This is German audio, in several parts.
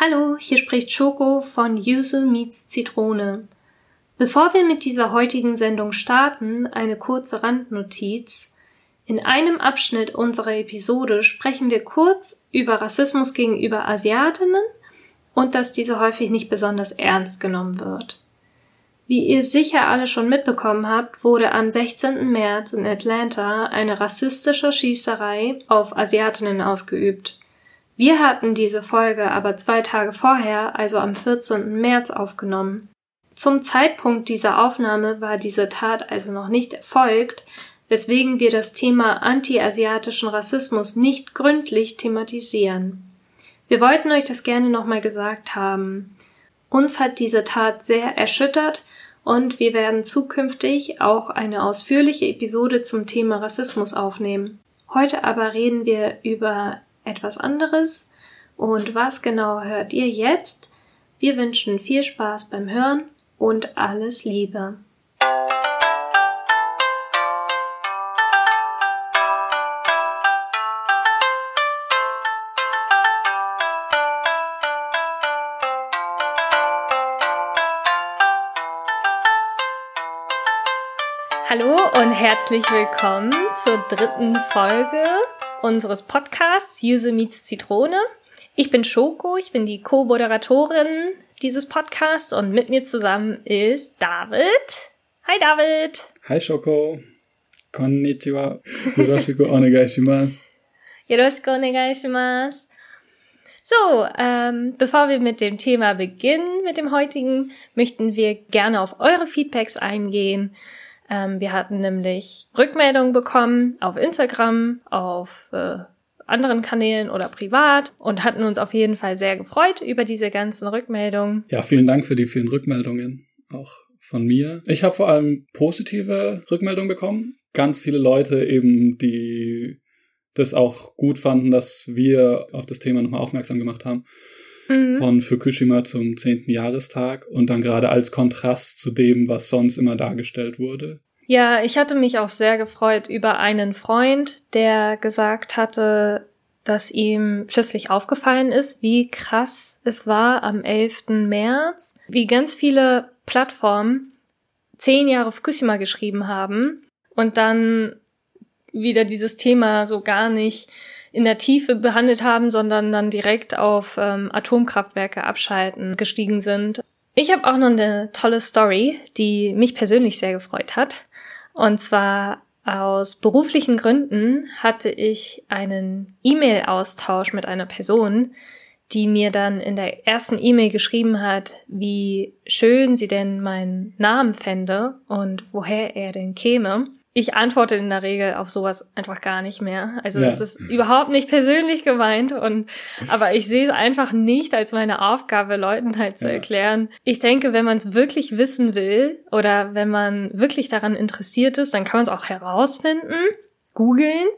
Hallo, hier spricht Schoko von Yuzu Meets Zitrone. Bevor wir mit dieser heutigen Sendung starten, eine kurze Randnotiz. In einem Abschnitt unserer Episode sprechen wir kurz über Rassismus gegenüber Asiatinnen und dass diese häufig nicht besonders ernst genommen wird. Wie ihr sicher alle schon mitbekommen habt, wurde am 16. März in Atlanta eine rassistische Schießerei auf Asiatinnen ausgeübt. Wir hatten diese Folge aber zwei Tage vorher, also am 14. März, aufgenommen. Zum Zeitpunkt dieser Aufnahme war diese Tat also noch nicht erfolgt, weswegen wir das Thema anti-asiatischen Rassismus nicht gründlich thematisieren. Wir wollten euch das gerne nochmal gesagt haben. Uns hat diese Tat sehr erschüttert und wir werden zukünftig auch eine ausführliche Episode zum Thema Rassismus aufnehmen. Heute aber reden wir über etwas anderes. Und was genau hört ihr jetzt? Wir wünschen viel Spaß beim Hören und alles Liebe. Hallo und herzlich willkommen zur dritten Folge unseres Podcasts Use Meets Zitrone. Ich bin Schoko, ich bin die Co-Moderatorin dieses Podcasts und mit mir zusammen ist David. Hi David. Hi Schoko. Konnichiwa. Yoroshiku onegaishimasu. Yoroshiku onegaishimasu. So, ähm, bevor wir mit dem Thema beginnen, mit dem heutigen, möchten wir gerne auf eure Feedbacks eingehen. Ähm, wir hatten nämlich Rückmeldungen bekommen auf Instagram, auf äh, anderen Kanälen oder privat und hatten uns auf jeden Fall sehr gefreut über diese ganzen Rückmeldungen. Ja, vielen Dank für die vielen Rückmeldungen auch von mir. Ich habe vor allem positive Rückmeldungen bekommen. Ganz viele Leute eben, die das auch gut fanden, dass wir auf das Thema nochmal aufmerksam gemacht haben. Mhm. Von Fukushima zum 10. Jahrestag und dann gerade als Kontrast zu dem, was sonst immer dargestellt wurde. Ja, ich hatte mich auch sehr gefreut über einen Freund, der gesagt hatte, dass ihm plötzlich aufgefallen ist, wie krass es war am 11. März, wie ganz viele Plattformen zehn Jahre Fukushima geschrieben haben und dann wieder dieses Thema so gar nicht in der Tiefe behandelt haben, sondern dann direkt auf ähm, Atomkraftwerke abschalten gestiegen sind. Ich habe auch noch eine tolle Story, die mich persönlich sehr gefreut hat. Und zwar aus beruflichen Gründen hatte ich einen E-Mail-Austausch mit einer Person, die mir dann in der ersten E-Mail geschrieben hat, wie schön sie denn meinen Namen fände und woher er denn käme ich antworte in der Regel auf sowas einfach gar nicht mehr. Also ja. ist überhaupt nicht persönlich gemeint und aber ich sehe es einfach nicht als meine Aufgabe, Leuten halt zu ja. erklären. Ich denke, wenn man es wirklich wissen will oder wenn man wirklich daran interessiert ist, dann kann man es auch herausfinden, googeln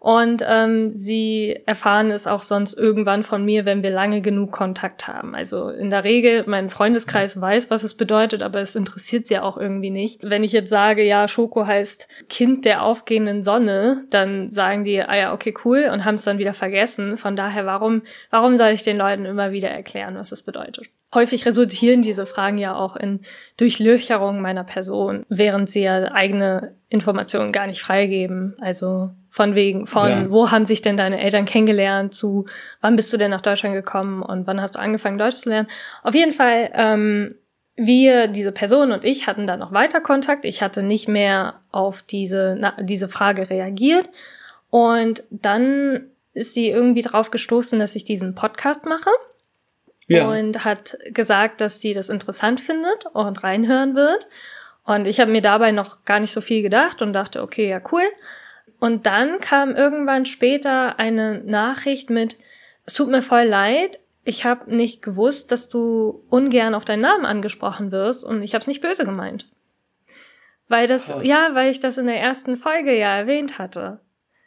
und ähm, sie erfahren es auch sonst irgendwann von mir, wenn wir lange genug Kontakt haben. Also in der Regel, mein Freundeskreis weiß, was es bedeutet, aber es interessiert sie auch irgendwie nicht. Wenn ich jetzt sage, ja, Schoko heißt Kind der aufgehenden Sonne, dann sagen die, ah ja, okay, cool, und haben es dann wieder vergessen. Von daher, warum, warum soll ich den Leuten immer wieder erklären, was es bedeutet? Häufig resultieren diese Fragen ja auch in Durchlöcherung meiner Person, während sie ja eigene Informationen gar nicht freigeben. Also von wegen, von ja. wo haben sich denn deine Eltern kennengelernt, zu wann bist du denn nach Deutschland gekommen und wann hast du angefangen, Deutsch zu lernen. Auf jeden Fall, ähm, wir, diese Person und ich hatten da noch weiter Kontakt. Ich hatte nicht mehr auf diese, na, diese Frage reagiert. Und dann ist sie irgendwie drauf gestoßen, dass ich diesen Podcast mache ja. und hat gesagt, dass sie das interessant findet und reinhören wird. Und ich habe mir dabei noch gar nicht so viel gedacht und dachte, okay, ja, cool. Und dann kam irgendwann später eine Nachricht mit, es tut mir voll leid, ich habe nicht gewusst, dass du ungern auf deinen Namen angesprochen wirst und ich habe es nicht böse gemeint. Weil das, Krass. ja, weil ich das in der ersten Folge ja erwähnt hatte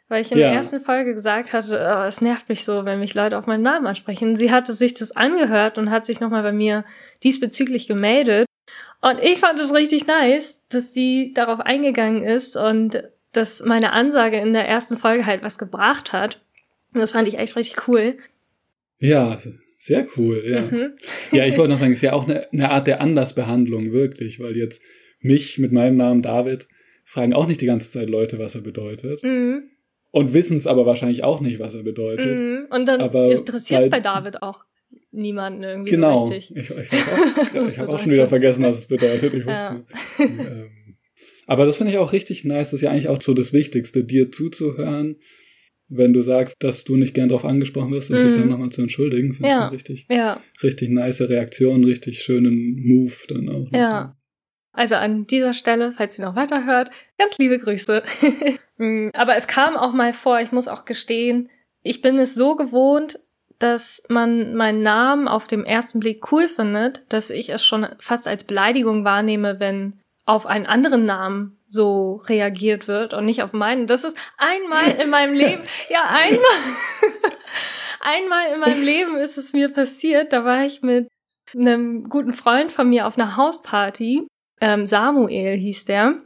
weil ich in ja. der ersten Folge gesagt hatte, oh, es nervt mich so, wenn mich Leute auf meinen Namen ansprechen. Sie hatte sich das angehört und hat sich nochmal bei mir diesbezüglich gemeldet. Und ich fand es richtig nice, dass sie darauf eingegangen ist und dass meine Ansage in der ersten Folge halt was gebracht hat. Und das fand ich echt richtig cool. Ja, Sehr cool, ja. Mhm. ja, ich wollte noch sagen, es ist ja auch eine, eine Art der Andersbehandlung, wirklich, weil jetzt mich mit meinem Namen David fragen auch nicht die ganze Zeit Leute, was er bedeutet. Mhm. Und wissen es aber wahrscheinlich auch nicht, was er bedeutet. Mhm. Und dann interessiert es bei David auch niemanden irgendwie genau. so richtig. Ich, ich, ich habe auch, schon wieder vergessen, was es bedeutet. Ich wusste. Ja. ähm, aber das finde ich auch richtig nice. Das ist ja eigentlich auch so das Wichtigste, dir zuzuhören, wenn du sagst, dass du nicht gern darauf angesprochen wirst und mm. sich dann nochmal zu entschuldigen. Finde ja. ich richtig, ja. richtig nice Reaktion, richtig schönen Move dann auch. Ja. Also an dieser Stelle, falls ihr noch weiterhört, ganz liebe Grüße. Mm, aber es kam auch mal vor, ich muss auch gestehen, ich bin es so gewohnt, dass man meinen Namen auf dem ersten Blick cool findet, dass ich es schon fast als Beleidigung wahrnehme, wenn auf einen anderen Namen so reagiert wird und nicht auf meinen. Das ist einmal in meinem Leben, ja, einmal, einmal in meinem Leben ist es mir passiert. Da war ich mit einem guten Freund von mir auf einer Hausparty. Ähm, Samuel hieß der.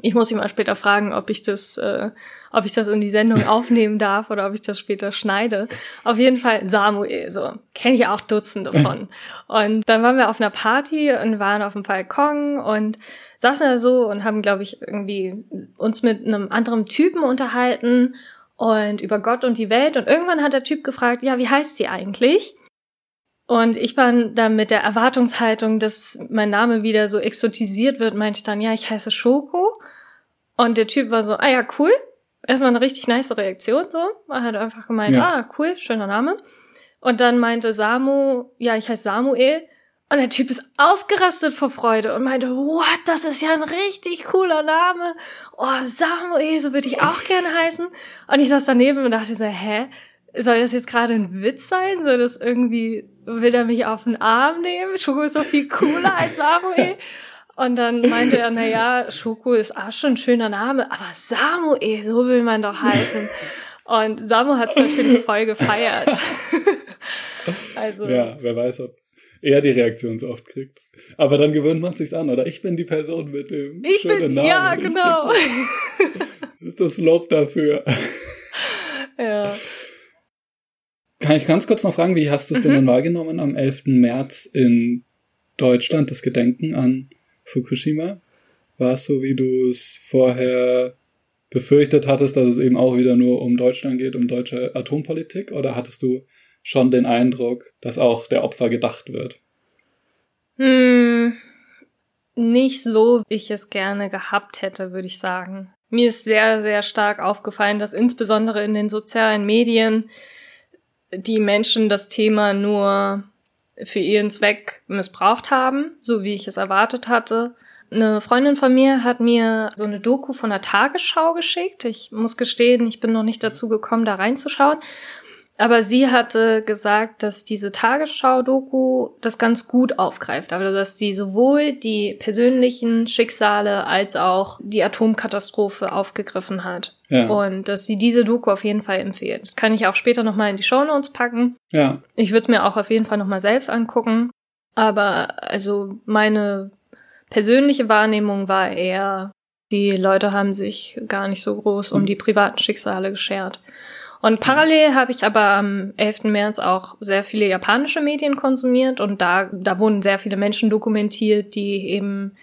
Ich muss ihn mal später fragen, ob ich das, äh, ob ich das in die Sendung aufnehmen darf oder ob ich das später schneide. Auf jeden Fall Samuel, so kenne ich auch Dutzende von. Und dann waren wir auf einer Party und waren auf dem Balkon und saßen da so und haben, glaube ich, irgendwie uns mit einem anderen Typen unterhalten und über Gott und die Welt. Und irgendwann hat der Typ gefragt, ja, wie heißt sie eigentlich? Und ich war dann mit der Erwartungshaltung, dass mein Name wieder so exotisiert wird, meinte ich dann, ja, ich heiße Schoko. Und der Typ war so, ah ja, cool. Erstmal eine richtig nice Reaktion so. Er hat einfach gemeint, ja. ah, cool, schöner Name. Und dann meinte Samu, ja, ich heiße Samuel. Und der Typ ist ausgerastet vor Freude und meinte, what, das ist ja ein richtig cooler Name. Oh, Samuel, so würde ich auch gerne heißen. Und ich saß daneben und dachte so, hä? Soll das jetzt gerade ein Witz sein? Soll das irgendwie, will er mich auf den Arm nehmen? Schoko ist doch viel cooler als Samuel. Und dann meinte er, na ja, Schoko ist auch schon ein schöner Name, aber Samuel, so will man doch heißen. Und Samu hat es natürlich voll gefeiert. also. Ja, wer weiß, ob er die Reaktion so oft kriegt. Aber dann gewöhnt man sich's an, oder? Ich bin die Person mit dem ich schönen bin, Namen. Ja, genau. Das Lob dafür. Ja. Kann ich ganz kurz noch fragen, wie hast du es mhm. denn dann wahrgenommen am 11. März in Deutschland, das Gedenken an Fukushima? War es so, wie du es vorher befürchtet hattest, dass es eben auch wieder nur um Deutschland geht, um deutsche Atompolitik? Oder hattest du schon den Eindruck, dass auch der Opfer gedacht wird? Hm, nicht so, wie ich es gerne gehabt hätte, würde ich sagen. Mir ist sehr, sehr stark aufgefallen, dass insbesondere in den sozialen Medien die Menschen das Thema nur für ihren Zweck missbraucht haben, so wie ich es erwartet hatte. Eine Freundin von mir hat mir so eine Doku von der Tagesschau geschickt. Ich muss gestehen, ich bin noch nicht dazu gekommen, da reinzuschauen. Aber sie hatte gesagt, dass diese Tagesschau-Doku das ganz gut aufgreift. Also, dass sie sowohl die persönlichen Schicksale als auch die Atomkatastrophe aufgegriffen hat. Ja. Und dass sie diese Doku auf jeden Fall empfiehlt. Das kann ich auch später nochmal in die Show Notes packen. Ja. Ich würde es mir auch auf jeden Fall nochmal selbst angucken. Aber, also, meine persönliche Wahrnehmung war eher, die Leute haben sich gar nicht so groß um mhm. die privaten Schicksale geschert. Und parallel habe ich aber am 11. März auch sehr viele japanische Medien konsumiert und da, da wurden sehr viele Menschen dokumentiert, die eben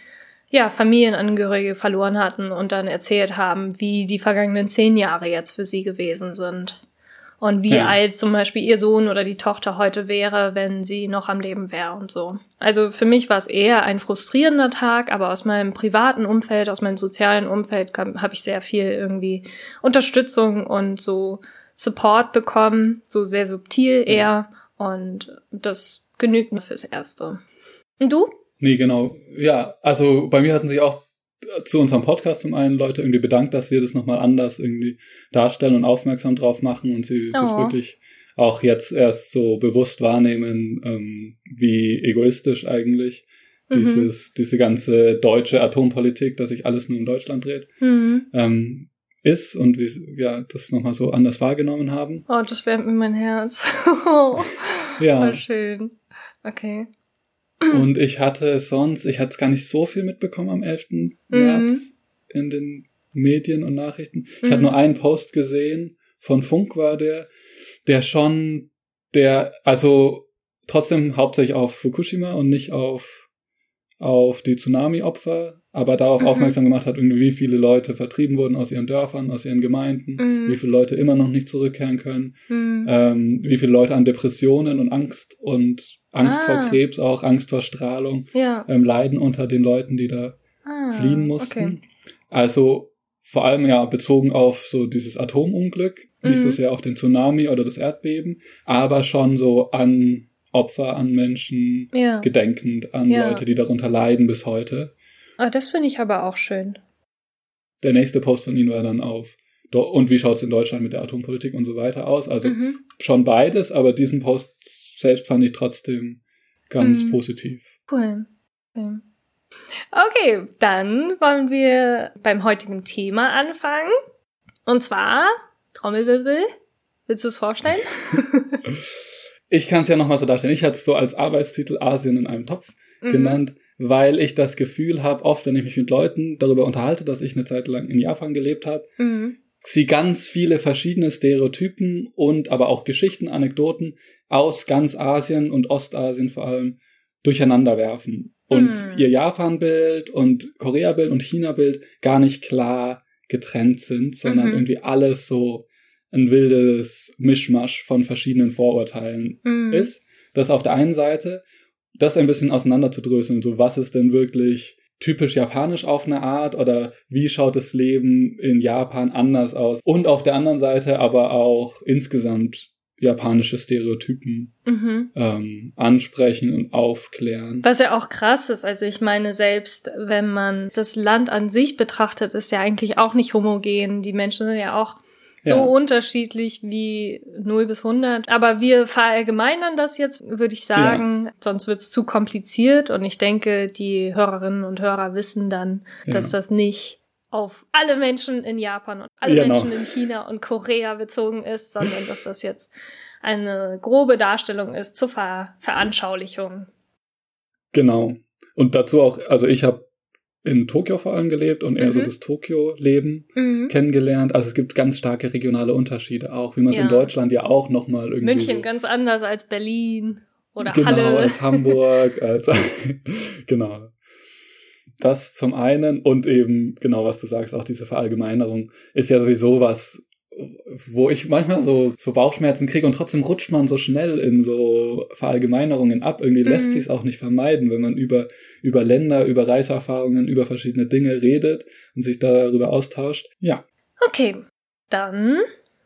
ja, Familienangehörige verloren hatten und dann erzählt haben, wie die vergangenen zehn Jahre jetzt für sie gewesen sind. Und wie ja. alt zum Beispiel ihr Sohn oder die Tochter heute wäre, wenn sie noch am Leben wäre und so. Also für mich war es eher ein frustrierender Tag, aber aus meinem privaten Umfeld, aus meinem sozialen Umfeld habe ich sehr viel irgendwie Unterstützung und so Support bekommen, so sehr subtil eher. Und das genügt mir fürs Erste. Und du? Nee, genau. Ja, also bei mir hatten sich auch zu unserem Podcast zum einen Leute irgendwie bedankt, dass wir das nochmal anders irgendwie darstellen und aufmerksam drauf machen und sie oh. das wirklich auch jetzt erst so bewusst wahrnehmen, ähm, wie egoistisch eigentlich mhm. dieses, diese ganze deutsche Atompolitik, dass sich alles nur in Deutschland dreht. Mhm. Ähm, ist und wie wir das nochmal so anders wahrgenommen haben. Oh, das wärmt mir mein Herz. ja. Voll schön. Okay. Und ich hatte sonst, ich hatte gar nicht so viel mitbekommen am 11. Mhm. März in den Medien und Nachrichten. Ich mhm. hatte nur einen Post gesehen, von Funk war der, der schon, der, also trotzdem hauptsächlich auf Fukushima und nicht auf, auf die Tsunami-Opfer, aber darauf Mhm. aufmerksam gemacht hat, irgendwie, wie viele Leute vertrieben wurden aus ihren Dörfern, aus ihren Gemeinden, Mhm. wie viele Leute immer noch nicht zurückkehren können, Hm. ähm, wie viele Leute an Depressionen und Angst und Angst Ah. vor Krebs, auch Angst vor Strahlung, ja. ähm, leiden unter den Leuten, die da Ah, fliehen mussten. Okay. Also vor allem ja bezogen auf so dieses Atomunglück, nicht so Mhm. sehr auf den Tsunami oder das Erdbeben, aber schon so an Opfer, an Menschen Ja. gedenkend, an Ja. Leute, die darunter leiden bis heute. Ah, das finde ich aber auch schön. Der nächste Post von Ihnen war dann auf und wie schaut es in Deutschland mit der Atompolitik und so weiter aus? Also mhm. schon beides, aber diesen Post selbst fand ich trotzdem ganz Mhm. positiv. Cool. Okay. okay, dann wollen wir beim heutigen Thema anfangen. Und zwar, Trommelwirbel, willst du es vorstellen? Ich kann es ja nochmal so darstellen. Ich hatte es so als Arbeitstitel Asien in einem Topf Mhm. genannt, weil ich das Gefühl habe, oft wenn ich mich mit Leuten darüber unterhalte, dass ich eine Zeit lang in Japan gelebt habe, Mhm. sie ganz viele verschiedene Stereotypen und aber auch Geschichten, Anekdoten aus ganz Asien und Ostasien vor allem durcheinander werfen und Hm. ihr Japan-Bild und Korea-Bild und China-Bild gar nicht klar getrennt sind, sondern Mhm. irgendwie alles so ein wildes Mischmasch von verschiedenen Vorurteilen Mhm. ist. Das auf der einen Seite, das ein bisschen auseinanderzudröseln, so was ist denn wirklich typisch japanisch auf eine Art oder wie schaut das Leben in Japan anders aus und auf der anderen Seite aber auch insgesamt japanische Stereotypen Mhm. ähm, ansprechen und aufklären. Was ja auch krass ist, also ich meine, selbst wenn man das Land an sich betrachtet, ist ja eigentlich auch nicht homogen. Die Menschen sind ja auch so Ja. unterschiedlich wie 0 bis 100. Aber wir verallgemeinern das jetzt, würde ich sagen, sonst wird es zu kompliziert. Und ich denke, die Hörerinnen und Hörer wissen dann, Ja. dass das nicht auf alle Menschen in Japan und alle Genau. Menschen in China und Korea bezogen ist, sondern dass das jetzt eine grobe Darstellung ist zur Ver Veranschaulichung. Genau. Und dazu auch, also ich habe in Tokio vor allem gelebt und eher so Mhm. das Tokio-Leben Mhm. kennengelernt. Also es gibt ganz starke regionale Unterschiede auch, wie man es Ja. in Deutschland ja auch nochmal irgendwie München so ganz anders als Berlin oder genau, Halle. als Hamburg, als genau. Das zum einen und eben, genau was du sagst, auch diese Verallgemeinerung ist ja sowieso was, wo ich manchmal so, so Bauchschmerzen kriege und trotzdem rutscht man so schnell in so Verallgemeinerungen ab. Irgendwie lässt Mhm. sich es auch nicht vermeiden, wenn man über, über Länder, über Reiseerfahrungen, über verschiedene Dinge redet und sich darüber austauscht. Ja. Okay, dann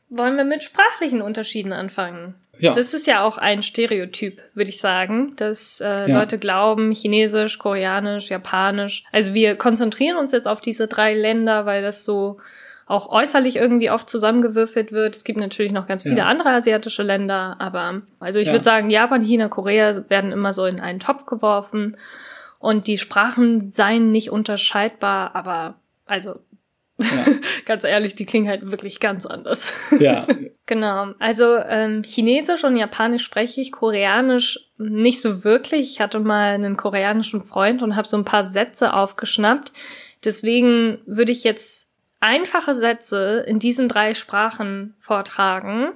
wollen wir mit sprachlichen Unterschieden anfangen. Ja. Das ist ja auch ein Stereotyp, würde ich sagen, dass äh, Ja. Leute glauben, Chinesisch, Koreanisch, Japanisch. Also wir konzentrieren uns jetzt auf diese drei Länder, weil das so auch äußerlich irgendwie oft zusammengewürfelt wird. Es gibt natürlich noch ganz viele Ja. andere asiatische Länder, aber also ich Ja. würde sagen, Japan, China, Korea werden immer so in einen Topf geworfen und die Sprachen seien nicht unterscheidbar, aber also ja. ganz ehrlich, die klingen halt wirklich ganz anders. ja. Genau. Also ähm, Chinesisch und Japanisch spreche ich, Koreanisch nicht so wirklich. Ich hatte mal einen koreanischen Freund und habe so ein paar Sätze aufgeschnappt. Deswegen würde ich jetzt einfache Sätze in diesen drei Sprachen vortragen.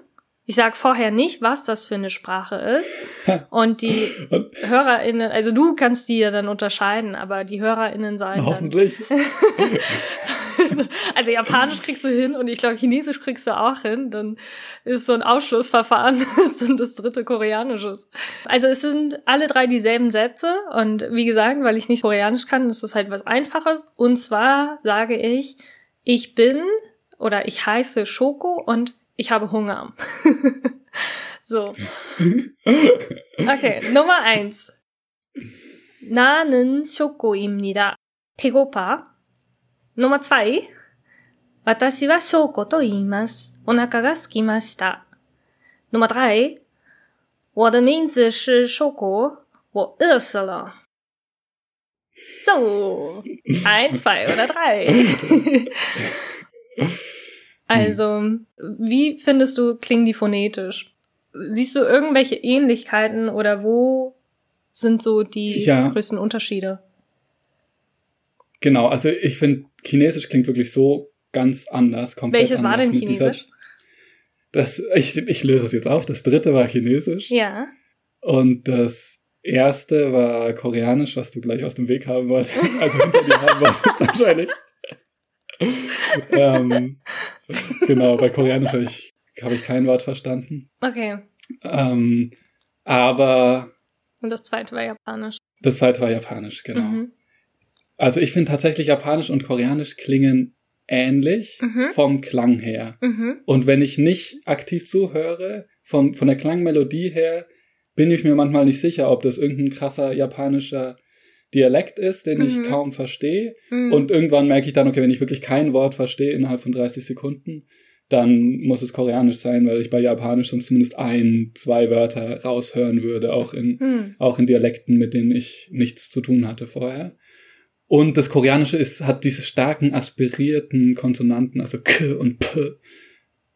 Ich sage vorher nicht, was das für eine Sprache ist. Und die HörerInnen, also du kannst die ja dann unterscheiden, aber die HörerInnen sagen hoffentlich. also Japanisch kriegst du hin und ich glaube Chinesisch kriegst du auch hin. Dann ist so ein Ausschlussverfahren, das sind das dritte Koreanisches. Also es sind alle drei dieselben Sätze und wie gesagt, weil ich nicht Koreanisch kann, ist das halt was Einfaches. Und zwar sage ich, ich bin oder ich heiße Schoko und ich habe Hunger. so. Okay, Nummer eins. 나는 쇼코입니다. 배고파. Nummer zwei. 私は翔子と言います。お腹が空きました。Nummer drei. 我的名字是寿果，我饿死了。 So, eins, zwei oder drei. also, wie findest du, klingen die phonetisch? Siehst du irgendwelche Ähnlichkeiten oder wo sind so die Ja. größten Unterschiede? Genau, also ich finde, Chinesisch klingt wirklich so ganz anders. Komplett Welches war anders denn mit dieser- Chinesisch? Das, ich, ich löse es jetzt auf. Das dritte war Chinesisch. Ja. Und das erste war koreanisch, was du gleich aus dem Weg haben wolltest. Also hinter dir haben wolltest wahrscheinlich. ähm, genau, bei koreanisch habe ich, hab ich kein Wort verstanden. Okay. Ähm, aber. Und das zweite war japanisch. Das zweite war japanisch, genau. Mhm. Also ich finde tatsächlich japanisch und koreanisch klingen ähnlich mhm. vom Klang her. Mhm. Und wenn ich nicht aktiv zuhöre, vom, von der Klangmelodie her, bin ich mir manchmal nicht sicher, ob das irgendein krasser japanischer Dialekt ist, den ich mhm. kaum verstehe. Mhm. Und irgendwann merke ich dann, okay, wenn ich wirklich kein Wort verstehe innerhalb von 30 Sekunden, dann muss es koreanisch sein, weil ich bei japanisch sonst zumindest ein, zwei Wörter raushören würde, auch in, mhm. auch in Dialekten, mit denen ich nichts zu tun hatte vorher. Und das Koreanische ist, hat diese starken aspirierten Konsonanten, also K und P.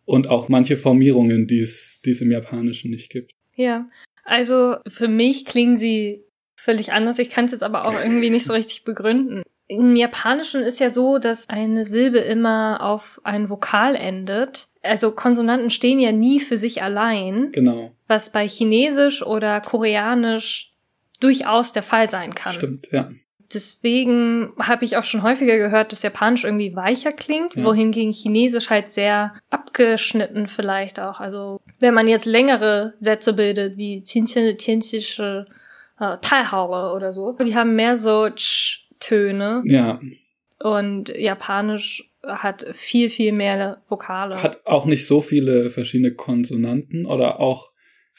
Und auch manche Formierungen, die es, die es im Japanischen nicht gibt. Ja, also für mich klingen sie völlig anders. Ich kann es jetzt aber auch irgendwie nicht so richtig begründen. Im Japanischen ist ja so, dass eine Silbe immer auf ein Vokal endet. Also Konsonanten stehen ja nie für sich allein. Genau. Was bei Chinesisch oder Koreanisch durchaus der Fall sein kann. Stimmt, ja. Deswegen habe ich auch schon häufiger gehört, dass Japanisch irgendwie weicher klingt, ja. wohingegen Chinesisch halt sehr abgeschnitten vielleicht auch. Also wenn man jetzt längere Sätze bildet, wie Tiantische äh, Taihaole oder so, die haben mehr so Ch-Töne. Ja. Und Japanisch hat viel, viel mehr Vokale. Hat auch nicht so viele verschiedene Konsonanten oder auch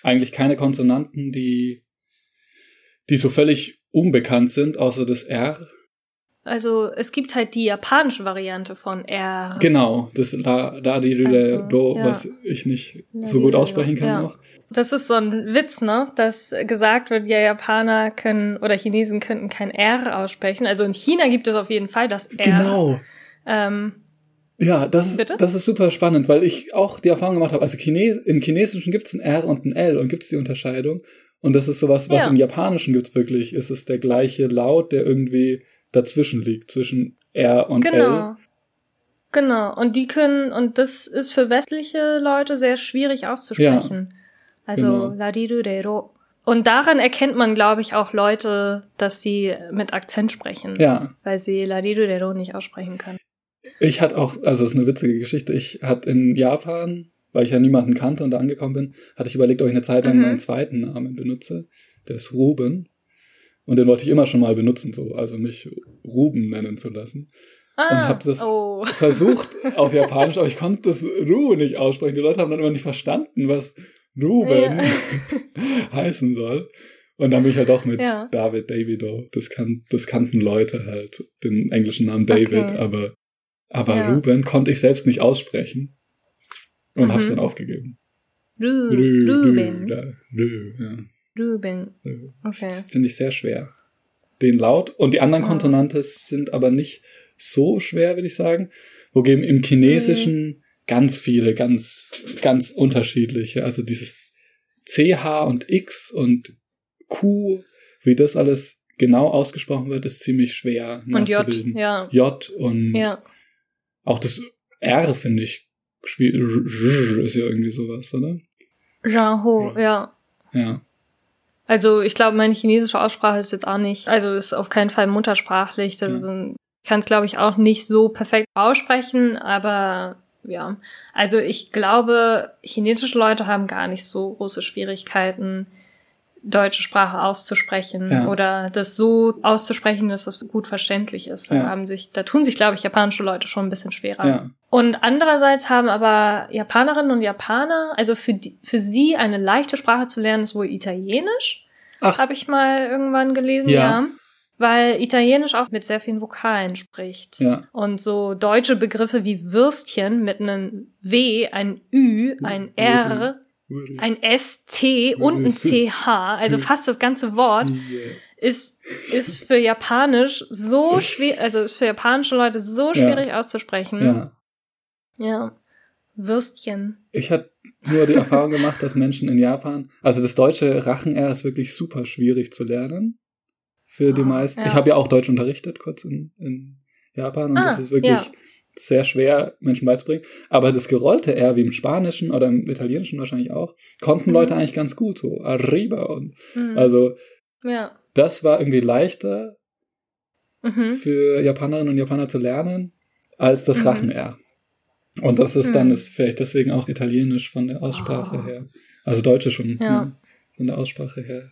eigentlich keine Konsonanten, die, die so völlig unbekannt sind, außer das R. Also es gibt halt die japanische Variante von R. Genau, das La, La Di also, Do, ja. was ich nicht La, so gut aussprechen kann ja. noch. Das ist so ein Witz, ne? Dass gesagt wird, ja, Japaner können oder Chinesen könnten kein R aussprechen. Also in China gibt es auf jeden Fall das R. Genau. Ähm, ja, das ist, Bitte? das ist super spannend, weil ich auch die Erfahrung gemacht habe, also Chines im Chinesischen gibt es ein R und ein L und gibt es die Unterscheidung. Und das ist sowas, was ja. im Japanischen gibt's wirklich. Ist es der gleiche Laut, der irgendwie dazwischen liegt, zwischen R und genau. L. Genau. Und die können, und das ist für westliche Leute sehr schwierig auszusprechen. Ja, also, genau. ladirudero. Und daran erkennt man, glaube ich, auch Leute, dass sie mit Akzent sprechen. Ja. Weil sie ladirudero nicht aussprechen können. Ich hatte auch, also es ist eine witzige Geschichte, ich hatte in Japan weil ich ja niemanden kannte und da angekommen bin, hatte ich überlegt, ob ich eine Zeit lang mhm. meinen zweiten Namen benutze. Der ist Ruben. Und den wollte ich immer schon mal benutzen, so, also mich Ruben nennen zu lassen. Ah, und habe das oh. versucht auf Japanisch, aber ich konnte das Ru nicht aussprechen. Die Leute haben dann immer nicht verstanden, was Ruben ja. heißen soll. Und dann bin ich halt auch mit ja. David Davido. Das, kan das kannten Leute halt, den englischen Namen David, okay. aber, aber ja. Ruben konnte ich selbst nicht aussprechen und mhm. hab's dann aufgegeben. Ru Rü, Ruben. Rü, Rü, ja. Ruben. Okay. Finde ich sehr schwer. Den Laut. Und die anderen oh. Konsonanten sind aber nicht so schwer, würde ich sagen. Wogegen im Chinesischen mhm. ganz viele, ganz, ganz unterschiedliche. Also dieses CH und X und Q, wie das alles genau ausgesprochen wird, ist ziemlich schwer und J, ja. J und ja. auch das R finde ich ist ja irgendwie sowas, oder? Zhang Ho, ja. Ja. Also ich glaube, meine chinesische Aussprache ist jetzt auch nicht, also ist auf keinen Fall muttersprachlich. Das ja. kann es glaube ich auch nicht so perfekt aussprechen, aber ja. Also ich glaube, chinesische Leute haben gar nicht so große Schwierigkeiten, deutsche Sprache auszusprechen ja. oder das so auszusprechen, dass das gut verständlich ist. Da, ja. haben sich, da tun sich, glaube ich, japanische Leute schon ein bisschen schwerer. Ja. Und andererseits haben aber Japanerinnen und Japaner, also für, die, für sie eine leichte Sprache zu lernen, ist wohl Italienisch. Habe ich mal irgendwann gelesen, ja. ja. Weil Italienisch auch mit sehr vielen Vokalen spricht. Ja. Und so deutsche Begriffe wie Würstchen mit einem W, ein Ü, ein R, ein ST und ein CH, also fast das ganze Wort, ist, ist für Japanisch so schwer, also ist für japanische Leute so schwierig ja. auszusprechen. Ja. Ja. Würstchen. Ich hatte nur die Erfahrung gemacht, dass Menschen in Japan, also das deutsche Rachen-R ist wirklich super schwierig zu lernen. Für die oh, meisten. Ja. Ich habe ja auch Deutsch unterrichtet, kurz in, in Japan, und ah, das ist wirklich, ja. Sehr schwer, Menschen beizubringen. Aber das gerollte R, wie im Spanischen oder im Italienischen wahrscheinlich auch, konnten mhm. Leute eigentlich ganz gut, so arriba und mhm. also ja. das war irgendwie leichter mhm. für Japanerinnen und Japaner zu lernen als das mhm. Rachen-R. Und das ist dann mhm. ist vielleicht deswegen auch Italienisch von der Aussprache oh. her. Also Deutsche schon ja. ne, von der Aussprache her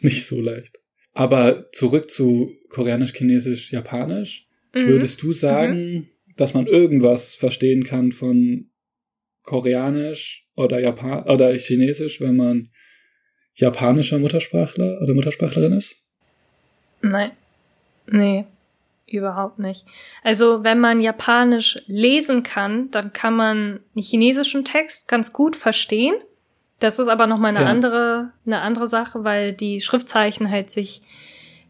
nicht so leicht. Aber zurück zu Koreanisch, Chinesisch, Japanisch. Mhm. Würdest du sagen. Dass man irgendwas verstehen kann von Koreanisch oder Japan oder Chinesisch, wenn man japanischer Muttersprachler oder Muttersprachlerin ist? Nein. Nee, überhaupt nicht. Also, wenn man Japanisch lesen kann, dann kann man einen chinesischen Text ganz gut verstehen. Das ist aber nochmal eine ja. andere, eine andere Sache, weil die Schriftzeichen halt sich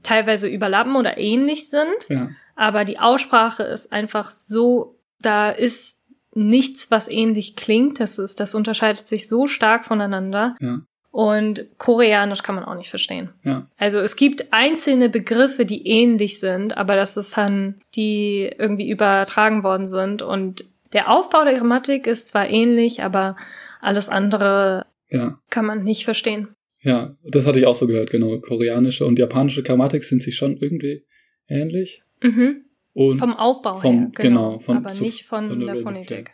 teilweise überlappen oder ähnlich sind. Ja. Aber die Aussprache ist einfach so, da ist nichts, was ähnlich klingt. Das ist, das unterscheidet sich so stark voneinander. Ja. Und Koreanisch kann man auch nicht verstehen. Ja. Also es gibt einzelne Begriffe, die ähnlich sind, aber das ist dann, die irgendwie übertragen worden sind. Und der Aufbau der Grammatik ist zwar ähnlich, aber alles andere ja. kann man nicht verstehen. Ja, das hatte ich auch so gehört, genau. Koreanische und japanische Grammatik sind sich schon irgendwie ähnlich. Mhm. Und vom Aufbau vom, her, genau. genau von, aber zu, nicht von, von der, der Phonetik.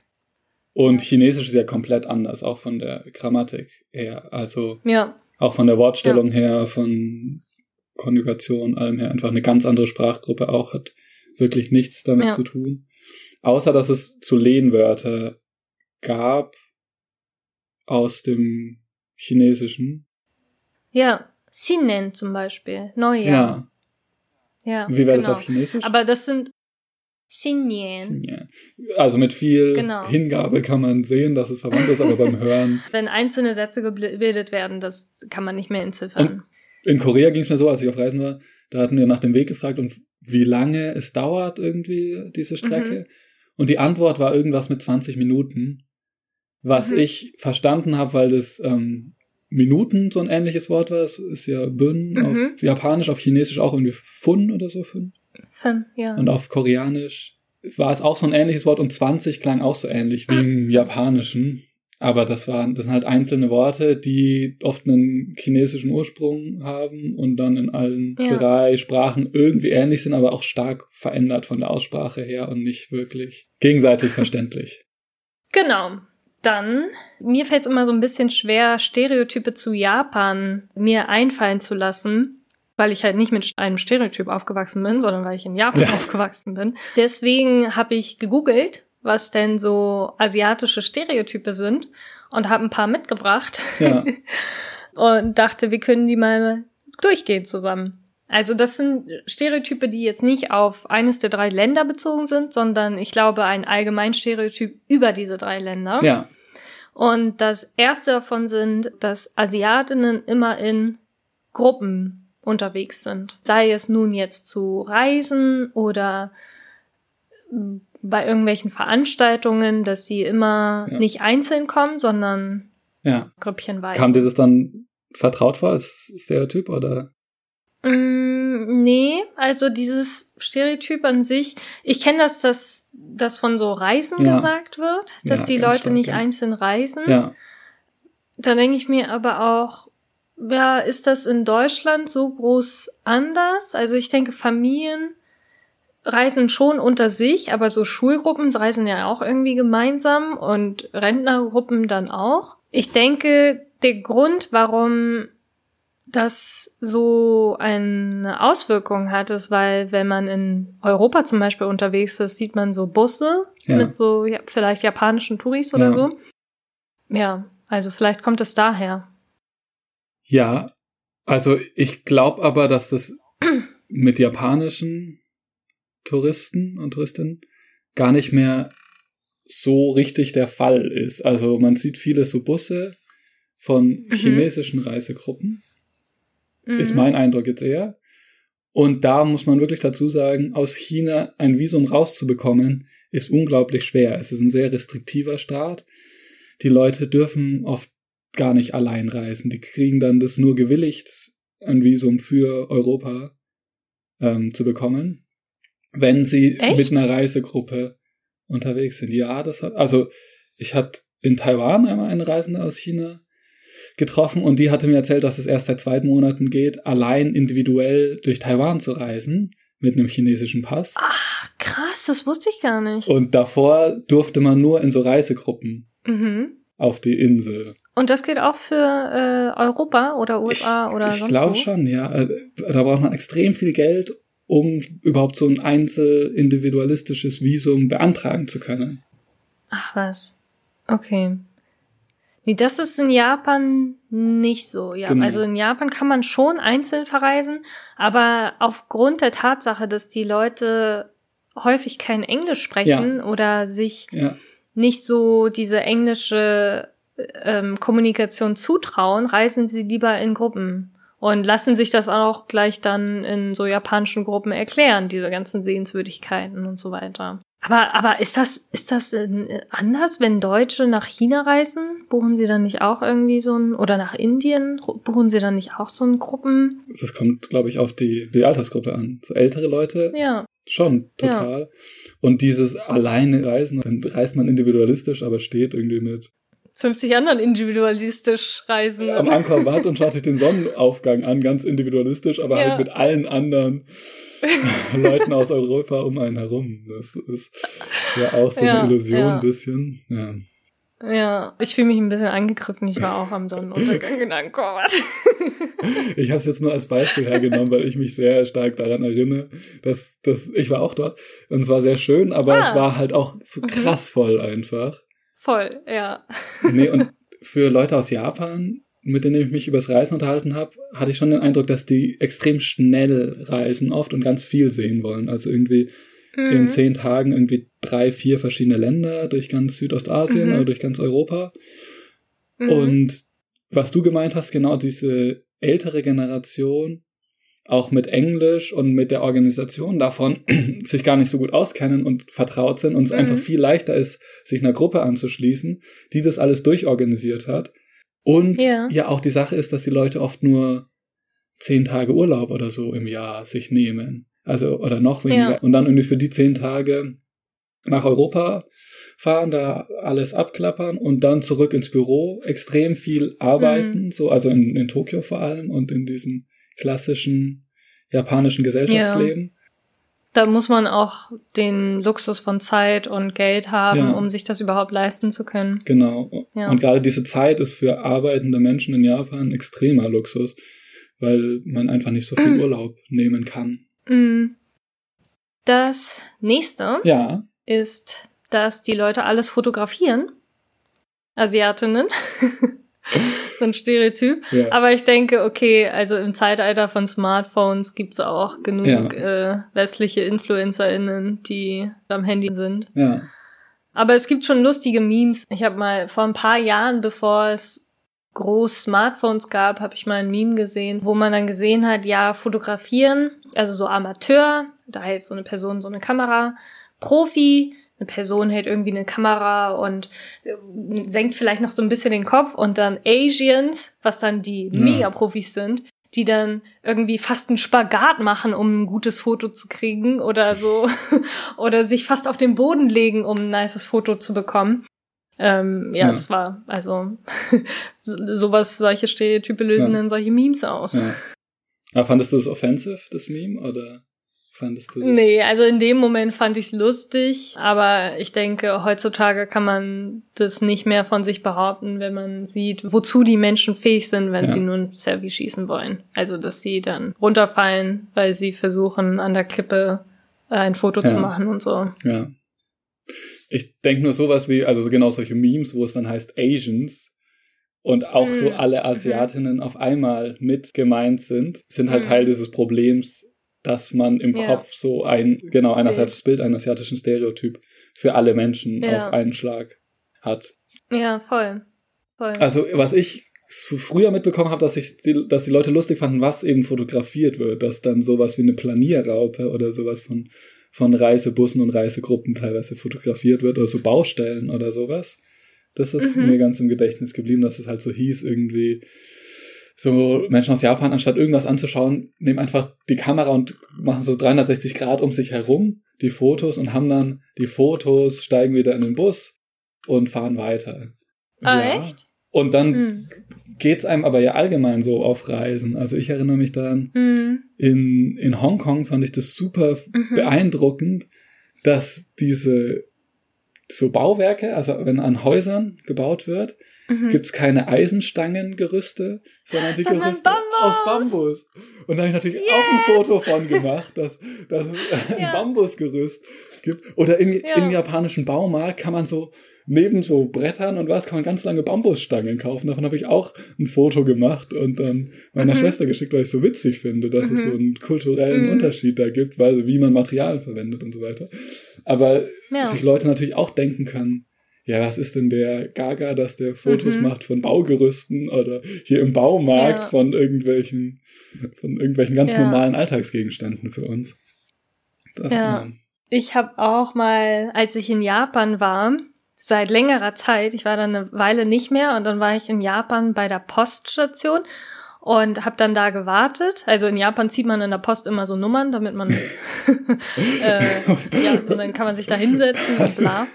Und Chinesisch ist ja komplett anders, auch von der Grammatik her. Also ja. auch von der Wortstellung ja. her, von Konjugation, allem her, einfach eine ganz andere Sprachgruppe auch, hat wirklich nichts damit ja. zu tun. Außer dass es zu Lehnwörter gab aus dem Chinesischen. Ja, Sinnen zum Beispiel, Neujahr. Ja. Ja. Wie wäre genau. das auf Chinesisch? Aber das sind Xinyan. Also mit viel genau. Hingabe kann man sehen, dass es verwandt ist, aber beim Hören. Wenn einzelne Sätze gebildet werden, das kann man nicht mehr entziffern. Und in Korea ging es mir so, als ich auf Reisen war, da hatten wir nach dem Weg gefragt und wie lange es dauert irgendwie, diese Strecke. Mhm. Und die Antwort war irgendwas mit 20 Minuten, was mhm. ich verstanden habe, weil das ähm, Minuten so ein ähnliches Wort war. Es ist ja Bün mhm. auf Japanisch, auf Chinesisch auch irgendwie Fun oder so. Fun. Fun, ja. Und auf Koreanisch war es auch so ein ähnliches Wort und 20 klang auch so ähnlich wie im Japanischen. Aber das waren, das sind halt einzelne Worte, die oft einen chinesischen Ursprung haben und dann in allen ja. drei Sprachen irgendwie ähnlich sind, aber auch stark verändert von der Aussprache her und nicht wirklich gegenseitig verständlich. Genau. Dann, mir fällt es immer so ein bisschen schwer, Stereotype zu Japan mir einfallen zu lassen weil ich halt nicht mit einem Stereotyp aufgewachsen bin, sondern weil ich in Japan ja. aufgewachsen bin. Deswegen habe ich gegoogelt, was denn so asiatische Stereotype sind und habe ein paar mitgebracht ja. und dachte, wir können die mal durchgehen zusammen. Also das sind Stereotype, die jetzt nicht auf eines der drei Länder bezogen sind, sondern ich glaube ein Allgemeinstereotyp über diese drei Länder. Ja. Und das erste davon sind, dass Asiatinnen immer in Gruppen unterwegs sind. Sei es nun jetzt zu Reisen oder bei irgendwelchen Veranstaltungen, dass sie immer ja. nicht einzeln kommen, sondern ja. grüppchenweise. Kam dir das dann vertraut vor als Stereotyp oder? Mm, nee, also dieses Stereotyp an sich, ich kenne das, dass das von so Reisen ja. gesagt wird, dass ja, die Leute stark, nicht einzeln reisen. Ja. Da denke ich mir aber auch, ja, ist das in Deutschland so groß anders? Also ich denke, Familien reisen schon unter sich, aber so Schulgruppen reisen ja auch irgendwie gemeinsam und Rentnergruppen dann auch. Ich denke, der Grund, warum das so eine Auswirkung hat, ist, weil wenn man in Europa zum Beispiel unterwegs ist, sieht man so Busse ja. mit so ja, vielleicht japanischen Touris oder ja. so. Ja, also vielleicht kommt es daher. Ja, also ich glaube aber, dass das mit japanischen Touristen und Touristinnen gar nicht mehr so richtig der Fall ist. Also man sieht viele so Busse von mhm. chinesischen Reisegruppen. Mhm. Ist mein Eindruck jetzt eher. Und da muss man wirklich dazu sagen, aus China ein Visum rauszubekommen, ist unglaublich schwer. Es ist ein sehr restriktiver Staat. Die Leute dürfen oft gar nicht allein reisen. Die kriegen dann das nur gewilligt, ein Visum für Europa ähm, zu bekommen, wenn sie Echt? mit einer Reisegruppe unterwegs sind. Ja, das hat, also ich hatte in Taiwan einmal eine Reisende aus China getroffen und die hatte mir erzählt, dass es erst seit zwei Monaten geht, allein individuell durch Taiwan zu reisen mit einem chinesischen Pass. Ach, krass, das wusste ich gar nicht. Und davor durfte man nur in so Reisegruppen mhm. auf die Insel. Und das geht auch für äh, Europa oder USA ich, oder ich sonst Ich glaube schon, ja. Äh, da braucht man extrem viel Geld, um überhaupt so ein einzel individualistisches Visum beantragen zu können. Ach was. Okay. Nee, das ist in Japan nicht so. Ja, genau. also in Japan kann man schon einzeln verreisen, aber aufgrund der Tatsache, dass die Leute häufig kein Englisch sprechen ja. oder sich ja. nicht so diese englische ähm, Kommunikation zutrauen, reisen sie lieber in Gruppen und lassen sich das auch gleich dann in so japanischen Gruppen erklären, diese ganzen Sehenswürdigkeiten und so weiter. Aber, aber ist das, ist das anders, wenn Deutsche nach China reisen? Buchen sie dann nicht auch irgendwie so ein, oder nach Indien? Buchen sie dann nicht auch so ein Gruppen? Das kommt, glaube ich, auf die, die Altersgruppe an. So ältere Leute. Ja. Schon, total. Ja. Und dieses alleine Reisen, dann reist man individualistisch, aber steht irgendwie mit 50 anderen individualistisch reisen. Am Angkor Wat und schaut sich den Sonnenaufgang an, ganz individualistisch, aber ja. halt mit allen anderen Leuten aus Europa um einen herum. Das ist ja auch so ja, eine Illusion ja. ein bisschen. Ja. Ja, ich fühle mich ein bisschen angegriffen. Ich war auch am Sonnenuntergang in Angkor Wat. ich habe es jetzt nur als Beispiel hergenommen, weil ich mich sehr stark daran erinnere, dass, dass ich war auch dort und es war sehr schön, aber ah. es war halt auch so mhm. krass voll einfach. Voll, ja. Nee, und für Leute aus Japan, mit denen ich mich übers Reisen unterhalten habe, hatte ich schon den Eindruck, dass die extrem schnell reisen oft und ganz viel sehen wollen. Also irgendwie mhm. in zehn Tagen irgendwie drei, vier verschiedene Länder durch ganz Südostasien mhm. oder durch ganz Europa. Mhm. Und was du gemeint hast, genau diese ältere Generation, auch mit Englisch und mit der Organisation davon sich gar nicht so gut auskennen und vertraut sind und es mhm. einfach viel leichter ist, sich einer Gruppe anzuschließen, die das alles durchorganisiert hat. Und ja. ja auch die Sache ist, dass die Leute oft nur zehn Tage Urlaub oder so im Jahr sich nehmen. Also, oder noch weniger. Ja. Und dann irgendwie für die zehn Tage nach Europa fahren, da alles abklappern und dann zurück ins Büro, extrem viel arbeiten, mhm. so, also in, in Tokio vor allem und in diesem klassischen japanischen Gesellschaftsleben. Da muss man auch den Luxus von Zeit und Geld haben, ja. um sich das überhaupt leisten zu können. Genau. Ja. Und gerade diese Zeit ist für arbeitende Menschen in Japan extremer Luxus, weil man einfach nicht so viel mm. Urlaub nehmen kann. Mm. Das nächste ja. ist, dass die Leute alles fotografieren. Asiatinnen. so ein Stereotyp. Ja. Aber ich denke, okay, also im Zeitalter von Smartphones gibt's auch genug ja. äh, westliche InfluencerInnen, die am Handy sind. Ja. Aber es gibt schon lustige Memes. Ich habe mal vor ein paar Jahren, bevor es groß Smartphones gab, habe ich mal ein Meme gesehen, wo man dann gesehen hat, ja, fotografieren, also so Amateur, da heißt so eine Person so eine Kamera, Profi, eine Person hält irgendwie eine Kamera und äh, senkt vielleicht noch so ein bisschen den Kopf und dann Asians, was dann die ja. Mega-Profis sind, die dann irgendwie fast einen Spagat machen, um ein gutes Foto zu kriegen oder so oder sich fast auf den Boden legen, um ein nices Foto zu bekommen. Ähm, ja, ja, das war also sowas, solche Stereotype lösen ja. dann solche Memes aus. Ja. Aber fandest du es offensive, das Meme, oder? Fandest du das? Nee, also in dem Moment fand ich es lustig, aber ich denke, heutzutage kann man das nicht mehr von sich behaupten, wenn man sieht, wozu die Menschen fähig sind, wenn ja. sie nur ein Selfie schießen wollen. Also, dass sie dann runterfallen, weil sie versuchen, an der Klippe äh, ein Foto ja. zu machen und so. Ja. Ich denke nur sowas wie, also genau solche Memes, wo es dann heißt Asians, und auch mm. so alle Asiatinnen auf einmal mit gemeint sind, sind halt mm. Teil dieses Problems, dass man im ja. Kopf so ein, genau, einerseits das Bild, einen asiatischen Stereotyp für alle Menschen ja. auf einen Schlag hat. Ja, voll. voll. Also, was ich früher mitbekommen habe, dass ich die, dass die Leute lustig fanden, was eben fotografiert wird, dass dann sowas wie eine Planierraupe oder sowas von, von Reisebussen und Reisegruppen teilweise fotografiert wird oder so Baustellen oder sowas. Das ist mhm. mir ganz im Gedächtnis geblieben, dass es halt so hieß irgendwie, so Menschen aus Japan, anstatt irgendwas anzuschauen, nehmen einfach die Kamera und machen so 360 Grad um sich herum, die Fotos und haben dann die Fotos, steigen wieder in den Bus und fahren weiter. Ah, ja. echt? Und dann hm. geht's einem aber ja allgemein so auf Reisen. Also ich erinnere mich dann, hm. in, in Hongkong fand ich das super mhm. beeindruckend, dass diese so Bauwerke, also wenn an Häusern gebaut wird, mhm. gibt's keine Eisenstangengerüste, sondern die sondern Gerüste Bambus. aus Bambus. Und da habe ich natürlich yes. auch ein Foto von gemacht, dass, dass es ein ja. Bambusgerüst gibt. Oder im, ja. im japanischen Baumarkt kann man so neben so Brettern und was kann man ganz lange Bambusstangen kaufen. Davon habe ich auch ein Foto gemacht und dann meiner mhm. Schwester geschickt, weil ich es so witzig finde, dass mhm. es so einen kulturellen mhm. Unterschied da gibt, weil wie man Materialien verwendet und so weiter. Aber ja. sich Leute natürlich auch denken können, ja, was ist denn der Gaga, dass der Fotos mhm. macht von Baugerüsten oder hier im Baumarkt ja. von irgendwelchen, von irgendwelchen ganz ja. normalen Alltagsgegenständen für uns. Das, ja. ja. Ich habe auch mal, als ich in Japan war, seit längerer Zeit, ich war da eine Weile nicht mehr und dann war ich in Japan bei der Poststation und habe dann da gewartet. Also in Japan zieht man in der Post immer so Nummern, damit man äh, ja, und dann kann man sich da hinsetzen und bla.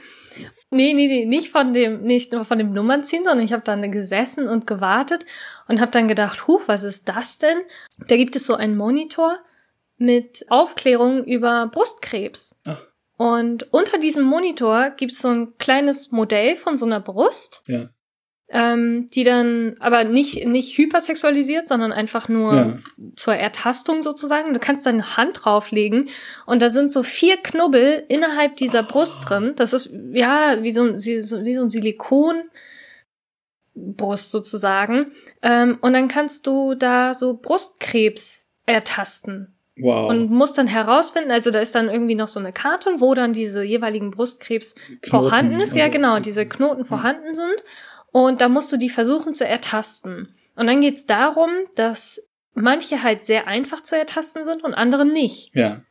Nee, nee, nee, nicht von dem, nicht nur von dem Nummernziehen, sondern ich habe dann gesessen und gewartet und habe dann gedacht, huch, was ist das denn? Da gibt es so einen Monitor mit Aufklärung über Brustkrebs. Ach. Und unter diesem Monitor gibt es so ein kleines Modell von so einer Brust. Ja ähm, die dann aber nicht, nicht hypersexualisiert, sondern einfach nur ja. zur Ertastung sozusagen. Du kannst deine Hand drauflegen und da sind so vier Knubbel innerhalb dieser oh. Brust drin. Das ist ja wie so ein, wie so ein Silikonbrust sozusagen. Ähm, und dann kannst du da so Brustkrebs ertasten. Wow. Und musst dann herausfinden, also da ist dann irgendwie noch so eine Karte, wo dann diese jeweiligen Brustkrebs Knoten, vorhanden ist. Ja, genau, diese Knoten vorhanden sind. Und da musst du die versuchen zu ertasten. Und dann geht's darum, dass manche halt sehr einfach zu ertasten sind und andere nicht. Ja.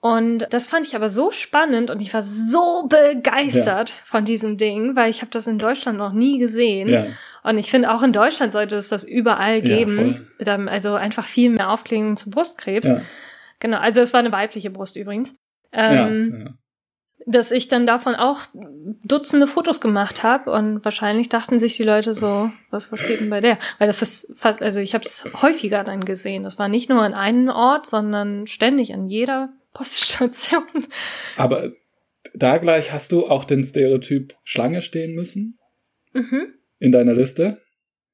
Und das fand ich aber so spannend und ich war so begeistert ja. von diesem Ding, weil ich habe das in Deutschland noch nie gesehen. Ja. Und ich finde, auch in Deutschland sollte es das überall geben. Ja, also einfach viel mehr Aufklärung zu Brustkrebs. Ja. Genau, also es war eine weibliche Brust übrigens. Ähm, ja, dass ich dann davon auch Dutzende Fotos gemacht habe und wahrscheinlich dachten sich die Leute so, was was geht denn bei der? Weil das ist fast, also ich habe es häufiger dann gesehen. Das war nicht nur an einem Ort, sondern ständig an jeder Poststation. Aber da gleich hast du auch den Stereotyp Schlange stehen müssen mhm. in deiner Liste.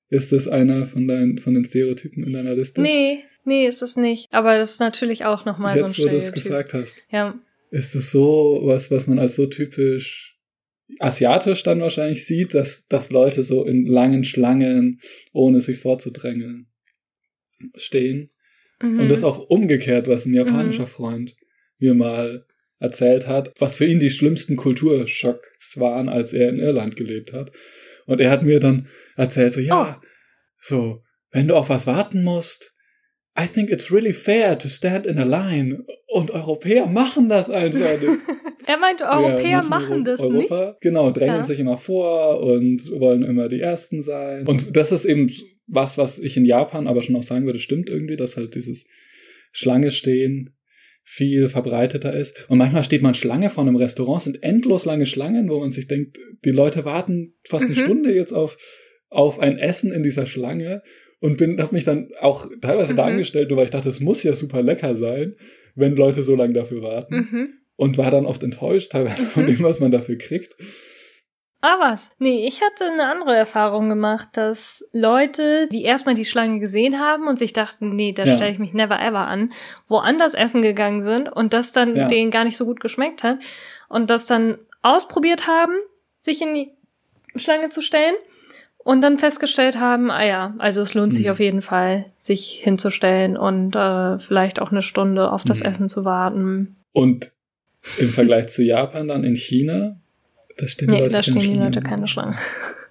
Ist das einer von deinen von den Stereotypen in deiner Liste? Nee, nee, ist es nicht. Aber das ist natürlich auch nochmal so ein Stereotyp. Wo du es gesagt hast. Ja ist es so was, was man als so typisch asiatisch dann wahrscheinlich sieht, dass, dass Leute so in langen Schlangen, ohne sich vorzudrängeln, stehen. Mhm. Und das auch umgekehrt, was ein japanischer mhm. Freund mir mal erzählt hat, was für ihn die schlimmsten Kulturschocks waren, als er in Irland gelebt hat. Und er hat mir dann erzählt, so, ja, oh. so, wenn du auf was warten musst, I think it's really fair to stand in a line. Und Europäer machen das einfach nicht. er meint, Europäer ja, machen das Europa, nicht. Genau, drängen ja. sich immer vor und wollen immer die Ersten sein. Und das ist eben was, was ich in Japan aber schon auch sagen würde, stimmt irgendwie, dass halt dieses Schlange stehen viel verbreiteter ist. Und manchmal steht man Schlange vor einem Restaurant, sind endlos lange Schlangen, wo man sich denkt, die Leute warten fast mhm. eine Stunde jetzt auf, auf ein Essen in dieser Schlange und bin, habe mich dann auch teilweise mhm. da angestellt, nur weil ich dachte, es muss ja super lecker sein, wenn Leute so lange dafür warten. Mhm. Und war dann oft enttäuscht, teilweise mhm. von dem, was man dafür kriegt. Ah, was? Nee, ich hatte eine andere Erfahrung gemacht, dass Leute, die erstmal die Schlange gesehen haben und sich dachten, nee, da ja. stelle ich mich never ever an, woanders essen gegangen sind und das dann ja. denen gar nicht so gut geschmeckt hat und das dann ausprobiert haben, sich in die Schlange zu stellen und dann festgestellt haben, ah ja, also es lohnt sich mhm. auf jeden Fall, sich hinzustellen und äh, vielleicht auch eine Stunde auf das mhm. Essen zu warten. Und im Vergleich zu Japan dann in China, da stehen die nee, Leute da stehen die Leute keine Schlange.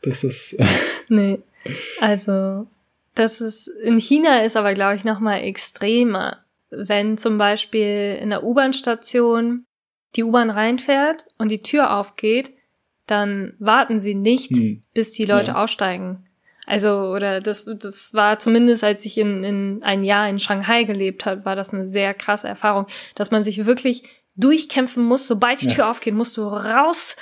Das ist. nee. Also, das ist, in China ist aber, glaube ich, noch mal extremer. Wenn zum Beispiel in der U-Bahn-Station die U-Bahn reinfährt und die Tür aufgeht, dann warten sie nicht, hm. bis die Leute ja. aussteigen. Also, oder das, das war zumindest, als ich in, in ein Jahr in Shanghai gelebt habe, war das eine sehr krasse Erfahrung, dass man sich wirklich durchkämpfen muss. Sobald die Tür ja. aufgeht, musst du raus,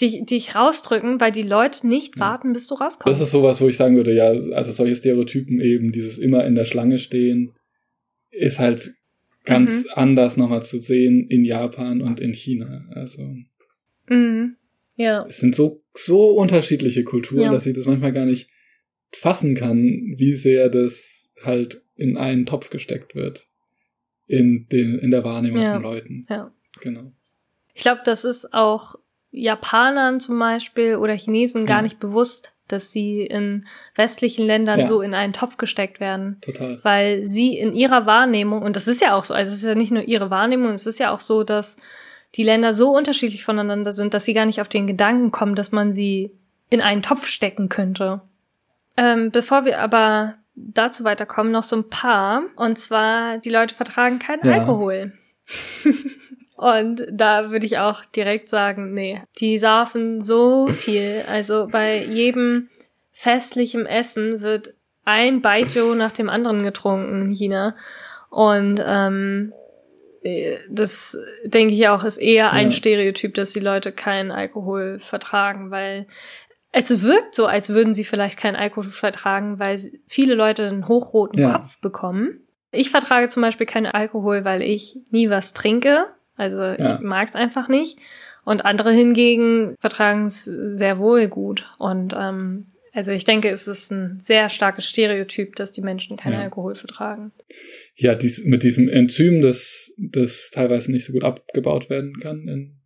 dich, dich rausdrücken, weil die Leute nicht ja. warten, bis du rauskommst. Das ist sowas, wo ich sagen würde, ja, also solche Stereotypen eben, dieses immer in der Schlange stehen, ist halt ganz mhm. anders nochmal zu sehen in Japan und in China. Also. Mhm. Ja. Es sind so, so unterschiedliche Kulturen, ja. dass ich das manchmal gar nicht fassen kann, wie sehr das halt in einen Topf gesteckt wird. In den, in der Wahrnehmung ja. von Leuten. Ja. Genau. Ich glaube, das ist auch Japanern zum Beispiel oder Chinesen gar ja. nicht bewusst, dass sie in westlichen Ländern ja. so in einen Topf gesteckt werden. Total. Weil sie in ihrer Wahrnehmung, und das ist ja auch so, also es ist ja nicht nur ihre Wahrnehmung, es ist ja auch so, dass die Länder so unterschiedlich voneinander sind, dass sie gar nicht auf den Gedanken kommen, dass man sie in einen Topf stecken könnte. Ähm, bevor wir aber dazu weiterkommen, noch so ein paar. Und zwar, die Leute vertragen keinen ja. Alkohol. Und da würde ich auch direkt sagen, nee, die saufen so viel. Also bei jedem festlichen Essen wird ein Baijiu nach dem anderen getrunken in China. Und ähm, das denke ich auch, ist eher ein ja. Stereotyp, dass die Leute keinen Alkohol vertragen, weil es wirkt so, als würden sie vielleicht keinen Alkohol vertragen, weil viele Leute einen hochroten ja. Kopf bekommen. Ich vertrage zum Beispiel keinen Alkohol, weil ich nie was trinke. Also ja. ich mag es einfach nicht. Und andere hingegen vertragen es sehr wohl gut. Und ähm, also ich denke, es ist ein sehr starkes Stereotyp, dass die Menschen keinen ja. Alkohol vertragen. Ja, dies, mit diesem Enzym, das, das teilweise nicht so gut abgebaut werden kann in,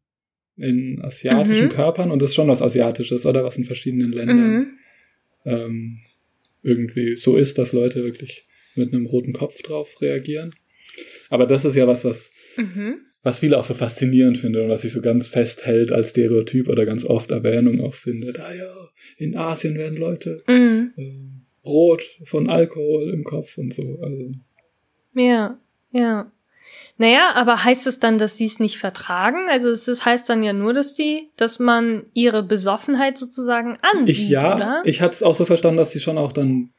in asiatischen mhm. Körpern. Und das ist schon was Asiatisches, oder was in verschiedenen Ländern mhm. ähm, irgendwie so ist, dass Leute wirklich mit einem roten Kopf drauf reagieren. Aber das ist ja was, was mhm was viele auch so faszinierend finden und was sich so ganz festhält als Stereotyp oder ganz oft Erwähnung auch findet. Ah ja, in Asien werden Leute mhm. äh, rot von Alkohol im Kopf und so. Also. Ja, ja. Naja, aber heißt es dann, dass sie es nicht vertragen? Also es ist, heißt dann ja nur, dass sie, dass man ihre Besoffenheit sozusagen ansieht, ich, ja, oder? Ich hatte es auch so verstanden, dass sie schon auch dann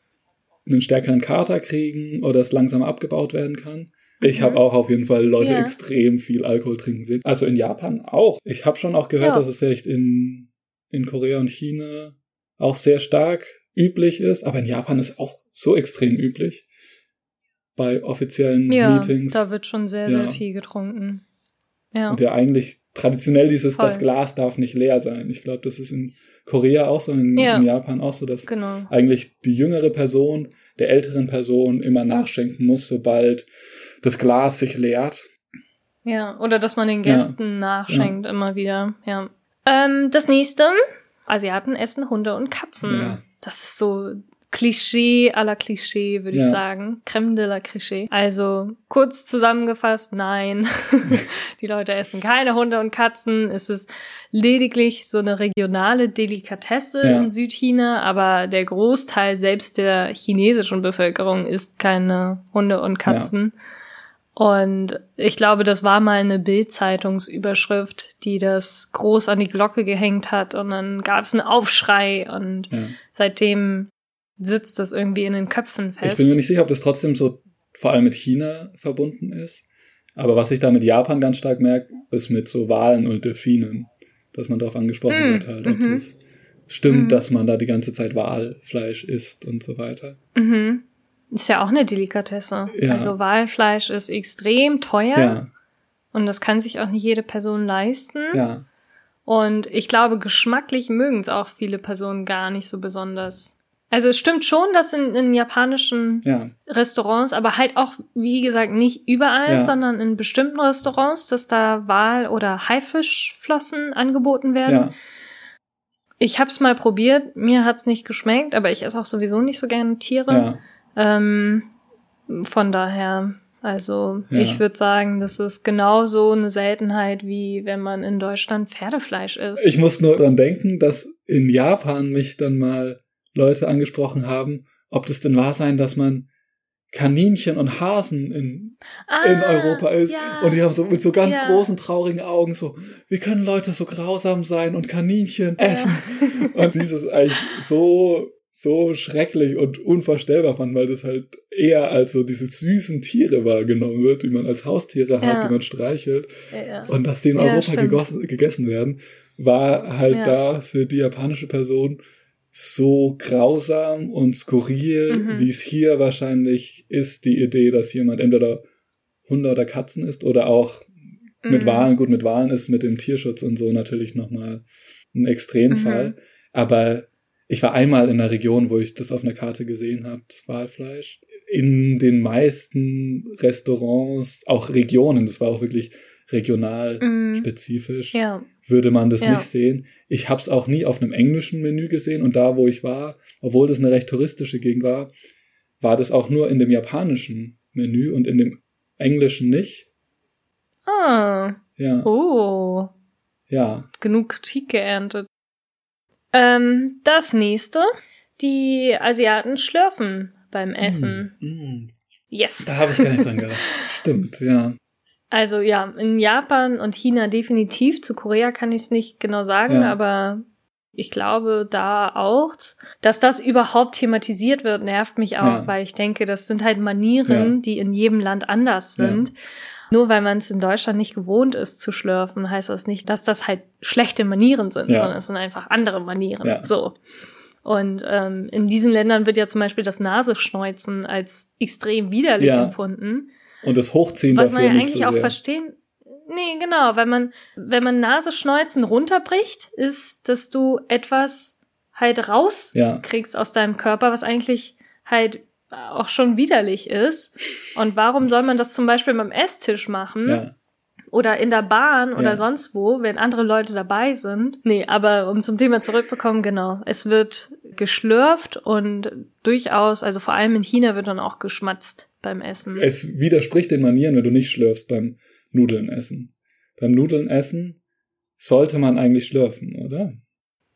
einen stärkeren Kater kriegen oder es langsam abgebaut werden kann. Ich habe mhm. auch auf jeden Fall Leute ja. extrem viel Alkohol trinken sehen. Also in Japan auch. Ich habe schon auch gehört, ja. dass es vielleicht in, in Korea und China auch sehr stark üblich ist, aber in Japan ist auch so extrem üblich. Bei offiziellen ja, Meetings. Da wird schon sehr, sehr viel getrunken. Ja. Und ja eigentlich traditionell dieses, Voll. das Glas darf nicht leer sein. Ich glaube, das ist in Korea auch so, in, ja. in Japan auch so, dass genau. eigentlich die jüngere Person der älteren Person immer nachschenken muss, sobald das Glas sich leert. Ja, oder dass man den Gästen ja. nachschenkt ja. immer wieder. Ja. Ähm, das nächste, Asiaten essen Hunde und Katzen. Ja. Das ist so Klischee aller Klischee, würde ich sagen. Creme de la Klischee. Also kurz zusammengefasst, nein. die Leute essen keine Hunde und Katzen. Es ist lediglich so eine regionale Delikatesse in Südchina, aber der Großteil selbst der chinesischen Bevölkerung isst keine Hunde und Katzen. Und ich glaube, das war mal eine Bild-Zeitungsüberschrift, die das groß an die Glocke gehängt hat und dann gab es einen Aufschrei und ja. seitdem sitzt das irgendwie in den Köpfen fest. Ich bin mir nicht sicher, ob das trotzdem so vor allem mit China verbunden ist. Aber was ich da mit Japan ganz stark merke, ist mit so Walen und Delfinen, dass man darauf angesprochen mm, wird halt, ob mm das stimmt, mm. dass man da die ganze Zeit Walfleisch isst und so weiter. Mhm. Ist ja auch eine Delikatesse. Ja. Also Walfleisch ist extrem teuer. Ja. Und das kann sich auch nicht jede Person leisten. Ja. Und ich glaube, geschmacklich mögen es auch viele Personen gar nicht so besonders. Also es stimmt schon, dass in, in japanischen ja. Restaurants, aber halt auch, wie gesagt, nicht überall, ja. sondern in bestimmten Restaurants, dass da Wal- oder Haifischflossen angeboten werden. Ja. Ich habe es mal probiert, mir hat's nicht geschmeckt, aber ich esse auch sowieso nicht so gerne Tiere. Ja. Ähm, von daher, also ja. ich würde sagen, das ist genauso eine Seltenheit, wie wenn man in Deutschland Pferdefleisch isst. Ich muss nur dran denken, dass in Japan mich dann mal Leute angesprochen haben, ob das denn wahr sein, dass man Kaninchen und Hasen in, ah, in Europa ist. Ja. Und die haben so mit so ganz ja. großen, traurigen Augen so, wie können Leute so grausam sein und Kaninchen essen? und dieses eigentlich so so schrecklich und unvorstellbar fand, weil das halt eher als so diese süßen Tiere wahrgenommen wird, die man als Haustiere hat, Ja. die man streichelt. Ja. Und dass die in Europa gegossen, gegessen werden, war halt da für die japanische Person so grausam und skurril, Mhm. wie es hier wahrscheinlich ist, die Idee, dass jemand entweder Hunde oder Katzen isst oder auch mit Mhm. Wahlen, gut, mit Wahlen ist mit dem Tierschutz und so natürlich nochmal ein Extremfall. Mhm. Aber ich war einmal in einer Region, wo ich das auf einer Karte gesehen habe, das Walfleisch. In den meisten Restaurants, auch Regionen, das war auch wirklich regional Mhm. spezifisch, Ja. würde man das Ja. nicht sehen. Ich habe es auch nie auf einem englischen Menü gesehen und da, wo ich war, obwohl das eine recht touristische Gegend war, war das auch nur in dem japanischen Menü und in dem englischen nicht. Ah. Ja, Oh. ja. Genug Kritik geerntet. Ähm, das nächste. Die Asiaten schlürfen beim Essen. Mm, Yes. Da habe ich gar nicht dran gedacht. Stimmt, ja. Also ja, in Japan und China definitiv. Zu Korea kann ich es nicht genau sagen, Ja. aber ich glaube da auch, dass das überhaupt thematisiert wird, nervt mich auch, Ja. weil ich denke, das sind halt Manieren, Ja. die in jedem Land anders sind. Nur weil man es in Deutschland nicht gewohnt ist zu schlürfen, heißt das nicht, dass das halt schlechte Manieren sind, Ja. sondern es sind einfach andere Manieren. Ja. So. Und ähm, in diesen Ländern wird ja zum Beispiel das Nasenschneuzen als extrem widerlich Ja. empfunden. Und das Hochziehen Was man ja eigentlich so auch verstehen. Nee, genau, wenn man, wenn man Nasenschneuzen runterbricht, ist, dass du etwas halt rauskriegst Ja. aus deinem Körper, was eigentlich halt auch schon widerlich ist. Und warum soll man das zum Beispiel beim Esstisch machen? Ja. Oder in der Bahn oder Ja. sonst wo, wenn andere Leute dabei sind. Nee, aber um zum Thema zurückzukommen, genau. Es wird geschlürft und durchaus, also vor allem in China wird dann auch geschmatzt beim Essen. Es widerspricht den Manieren, wenn du nicht schlürfst beim Nudeln essen. Beim Nudeln essen sollte man eigentlich schlürfen, oder?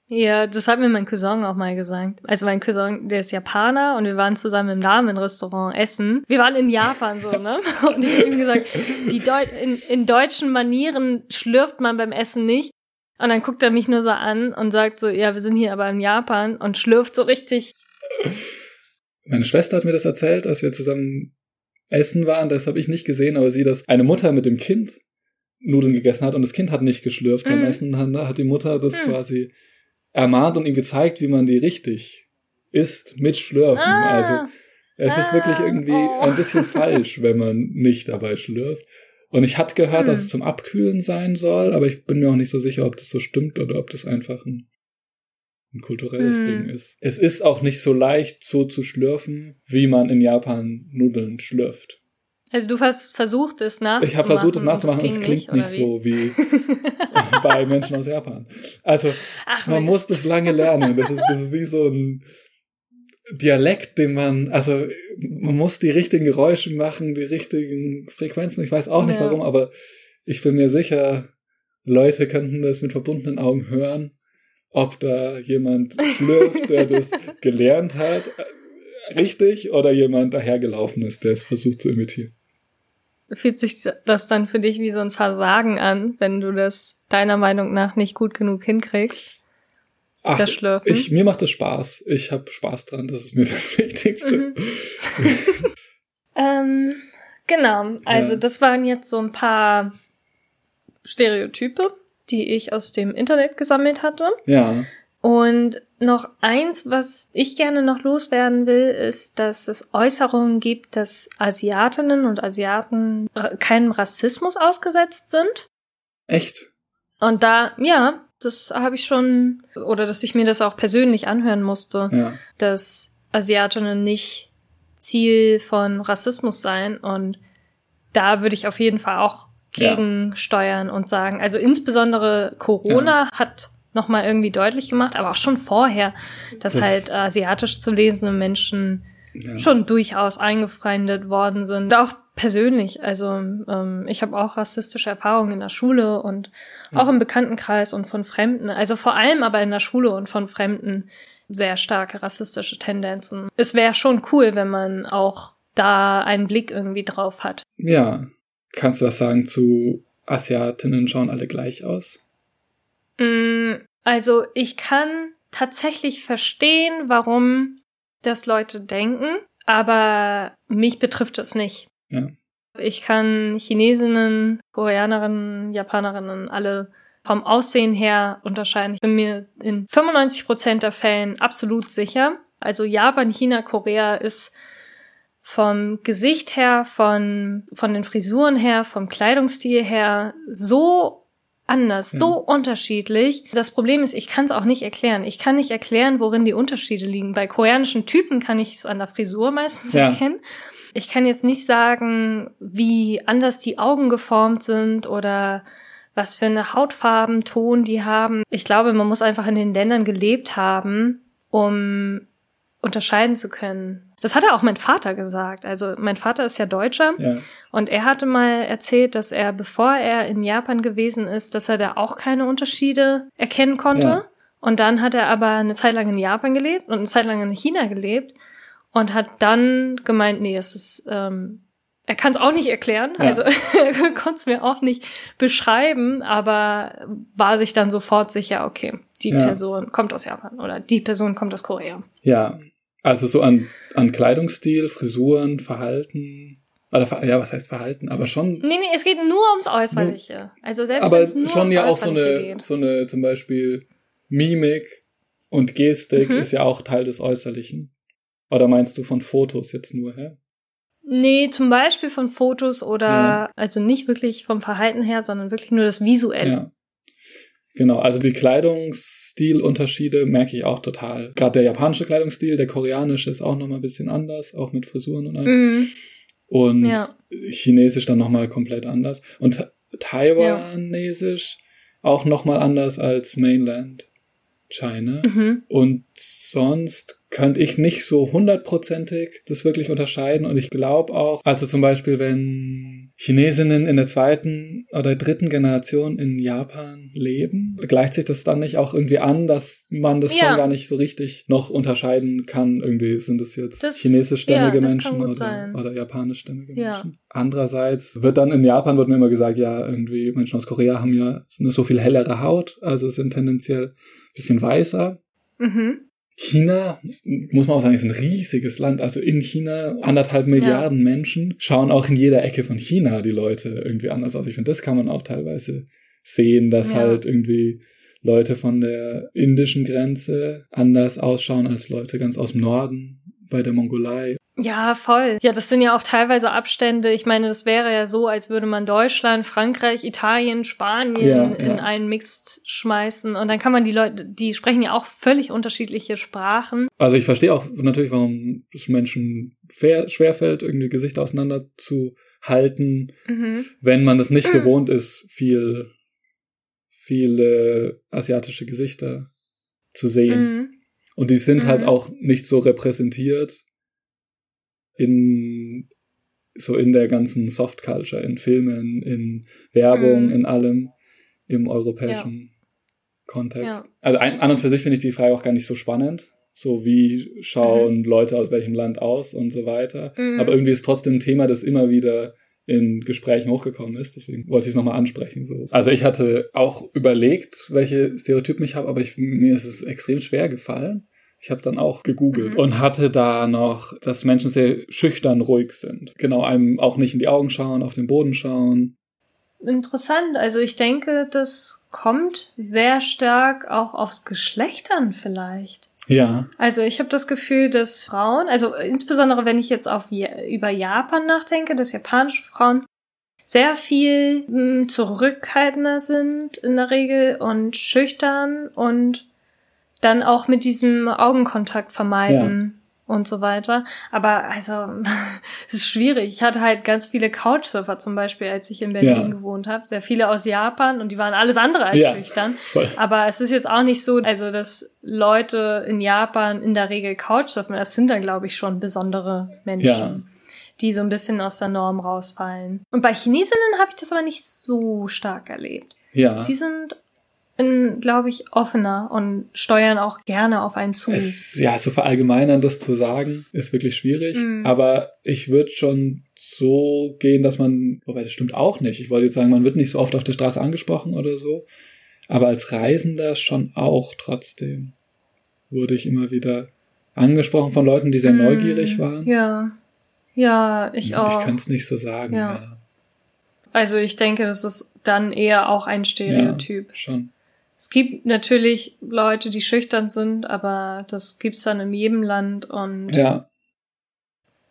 Ja, das hat mir mein Cousin auch mal gesagt. Also mein Cousin, der ist Japaner und wir waren zusammen im Ramen-Restaurant essen. Wir waren in Japan so, ne? Und ich habe ihm gesagt, die Deu in, in deutschen Manieren schlürft man beim Essen nicht. Und dann guckt er mich nur so an und sagt so, ja, wir sind hier aber in Japan und schlürft so richtig. Meine Schwester hat mir das erzählt, als wir zusammen essen waren. Das habe ich nicht gesehen, aber sie, dass eine Mutter mit dem Kind Nudeln gegessen hat und das Kind hat nicht geschlürft beim Mhm. Essen. Dann hat die Mutter das Mhm. quasi ermahnt und ihm gezeigt, wie man die richtig isst mit Schlürfen. Also Ah, es ist Ah, wirklich irgendwie oh. ein bisschen falsch, wenn man nicht dabei schlürft. Und ich hatte gehört, dass Hm. es zum Abkühlen sein soll, aber ich bin mir auch nicht so sicher, ob das so stimmt oder ob das einfach ein, ein kulturelles Hm. Ding ist. Es ist auch nicht so leicht, so zu schlürfen, wie man in Japan Nudeln schlürft. also du hast versucht, es nachzumachen. Ich habe versucht, es nachzumachen, es klingt nicht wie? so wie bei Menschen aus Japan. Also Ach, man muss das lange lernen. Das ist, das ist wie so ein Dialekt, den man, also man muss die richtigen Geräusche machen, die richtigen Frequenzen. Ich weiß auch nicht Ja. warum, aber ich bin mir sicher, Leute könnten das mit verbundenen Augen hören, ob da jemand schlürft, der das gelernt hat, richtig, oder jemand dahergelaufen ist, der es versucht zu imitieren. Fühlt sich das dann für dich wie so ein Versagen an, wenn du das deiner Meinung nach nicht gut genug hinkriegst? Ach, Das Schlürfen? ich, mir macht das Spaß. Ich habe Spaß dran, das ist mir das Wichtigste. Mhm. Ähm, genau, also Ja. das waren jetzt so ein paar Stereotype, die ich aus dem Internet gesammelt hatte. Ja, Und noch eins, was ich gerne noch loswerden will, ist, dass es Äußerungen gibt, dass Asiatinnen und Asiaten keinem Rassismus ausgesetzt sind. echt. Und da, ja, das habe ich schon, oder dass ich mir das auch persönlich anhören musste, Ja. dass Asiatinnen nicht Ziel von Rassismus seien. Und da würde ich auf jeden Fall auch Ja. gegensteuern und sagen, also insbesondere Corona hat nochmal irgendwie deutlich gemacht, aber auch schon vorher, dass Das- halt asiatisch zu lesende Menschen ja. schon durchaus eingefreundet worden sind. Auch persönlich. Also ähm, ich habe auch rassistische Erfahrungen in der Schule und auch im Bekanntenkreis und von Fremden. Also vor allem aber in der Schule und von Fremden sehr starke rassistische Tendenzen. Es wäre schon cool, wenn man auch da einen Blick irgendwie drauf hat. Ja. Kannst du was sagen zu Asiatinnen schauen alle gleich aus? Mm, Also ich kann tatsächlich verstehen, warum das Leute denken, aber mich betrifft es nicht. Ja. Ich kann Chinesinnen, Koreanerinnen, Japanerinnen alle vom Aussehen her unterscheiden. Ich bin mir in 95 Prozent der Fällen absolut sicher. Also Japan, China, Korea ist vom Gesicht her, von, von den Frisuren her, vom Kleidungsstil her so anders, so mhm. unterschiedlich. Das Problem ist, ich kann es auch nicht erklären. Ich kann nicht erklären, worin die Unterschiede liegen. Bei koreanischen Typen kann ich es an der Frisur meistens ja. erkennen. Ich kann jetzt nicht sagen, wie anders die Augen geformt sind oder was für eine Hautfarbenton die haben. Ich glaube, man muss einfach in den Ländern gelebt haben, um unterscheiden zu können. Das hat auch mein Vater gesagt. Also mein Vater ist ja Deutscher ja. und er hatte mal erzählt, dass er, bevor er in Japan gewesen ist, dass er da auch keine Unterschiede erkennen konnte. Ja. Und dann hat er aber eine Zeit lang in Japan gelebt und eine Zeit lang in China gelebt und hat dann gemeint, nee, es ist ähm, er kann es auch nicht erklären, ja. also er konnte es mir auch nicht beschreiben, aber war sich dann sofort sicher, okay, die ja. Person kommt aus Japan oder die Person kommt aus Korea. Ja, also so an, an Kleidungsstil, Frisuren, Verhalten. Oder, ja, was heißt Verhalten? Aber schon. Nee, nee, es geht nur ums Äußerliche. Also selbst aber nur schon ums ja auch so eine, geht. so eine, zum Beispiel Mimik und Gestik mhm. ist ja auch Teil des Äußerlichen. Oder meinst du von Fotos jetzt nur, hä? Nee, zum Beispiel von Fotos oder, ja. also nicht wirklich vom Verhalten her, sondern wirklich nur das Visuelle. Ja. Genau, also die Kleidungsstilunterschiede merke ich auch total. Gerade der japanische Kleidungsstil, der koreanische ist auch nochmal ein bisschen anders, auch mit Frisuren und allem. Mhm. Und ja. chinesisch dann nochmal komplett anders. Und taiwanesisch ja. auch nochmal anders als Mainland China. Mhm. Und sonst könnte ich nicht so hundertprozentig das wirklich unterscheiden. Und ich glaube auch, also zum Beispiel, wenn Chinesinnen in der zweiten oder dritten Generation in Japan leben, gleicht sich das dann nicht auch irgendwie an, dass man das ja. schon gar nicht so richtig noch unterscheiden kann. Irgendwie sind es jetzt das, chinesischstämmige ja, Menschen oder, oder japanischstämmige ja. Menschen. Andererseits wird dann in Japan wird mir immer gesagt, ja, irgendwie Menschen aus Korea haben ja nur so viel hellere Haut, also sind tendenziell bisschen weißer. Mhm. China, muss man auch sagen, ist ein riesiges Land. Also in China anderthalb Milliarden ja. Menschen schauen auch in jeder Ecke von China die Leute irgendwie anders aus. Ich finde, das kann man auch teilweise sehen, dass ja. halt irgendwie Leute von der indischen Grenze anders ausschauen als Leute ganz aus dem Norden bei der Mongolei. Ja, voll. Ja, das sind ja auch teilweise Abstände. Ich meine, das wäre ja so, als würde man Deutschland, Frankreich, Italien, Spanien ja, in ja. einen Mix schmeißen. Und dann kann man die Leute, die sprechen ja auch völlig unterschiedliche Sprachen. Also ich verstehe auch natürlich, warum es Menschen schwerfällt, irgendwie Gesichter auseinander zu halten, mhm. wenn man es nicht mhm. gewohnt ist, viel, viele asiatische Gesichter zu sehen. Mhm. Und die sind halt mhm. auch nicht so repräsentiert in so in der ganzen Soft Culture, in Filmen, in Werbung, mhm. in allem im europäischen ja. Kontext. Ja. Also ein, an und für sich finde ich die Frage auch gar nicht so spannend. So wie schauen mhm. Leute aus welchem Land aus und so weiter. Mhm. Aber irgendwie ist trotzdem ein Thema, das immer wieder in Gesprächen hochgekommen ist. Deswegen wollte ich es nochmal ansprechen. So. Also ich hatte auch überlegt, welche Stereotypen ich habe, aber ich, mir ist es extrem schwer gefallen. Ich habe dann auch gegoogelt mhm. und hatte da noch, dass Menschen sehr schüchtern ruhig sind. Genau, einem auch nicht in die Augen schauen, auf den Boden schauen. Interessant. Also ich denke, das kommt sehr stark auch aufs Geschlecht an vielleicht. Ja. Also ich habe das Gefühl, dass Frauen, also insbesondere wenn ich jetzt auf über Japan nachdenke, dass japanische Frauen sehr viel mh, hm, zurückhaltender sind in der Regel und schüchtern und dann auch mit diesem Augenkontakt vermeiden. Ja. Und so weiter. Aber also, es ist schwierig. Ich hatte halt ganz viele Couchsurfer zum Beispiel, als ich in Berlin ja. gewohnt habe. Sehr viele aus Japan und die waren alles andere als ja, schüchtern. Voll. Aber es ist jetzt auch nicht so, also dass Leute in Japan in der Regel Couchsurfen. Das sind dann, glaube ich, schon besondere Menschen. Ja die so ein bisschen aus der Norm rausfallen. Und bei Chinesinnen habe ich das aber nicht so stark erlebt. Ja. Die sind glaube ich, offener und steuern auch gerne auf einen zu. Es, ja, so verallgemeinern das zu sagen, ist wirklich schwierig. Mhm. Aber ich würde schon so gehen, dass man, wobei das stimmt auch nicht. Ich wollte jetzt sagen, man wird nicht so oft auf der Straße angesprochen oder so. Aber als Reisender schon auch trotzdem. wurde ich immer wieder angesprochen von Leuten, die sehr Mm, neugierig waren. Ja. Ja, ich auch. Ich kann es nicht so sagen. Ja. Ja. Also ich denke, das ist dann eher auch ein Stereotyp. Ja, schon. Es gibt natürlich Leute, die schüchtern sind, aber das gibt's dann in jedem Land und Ja,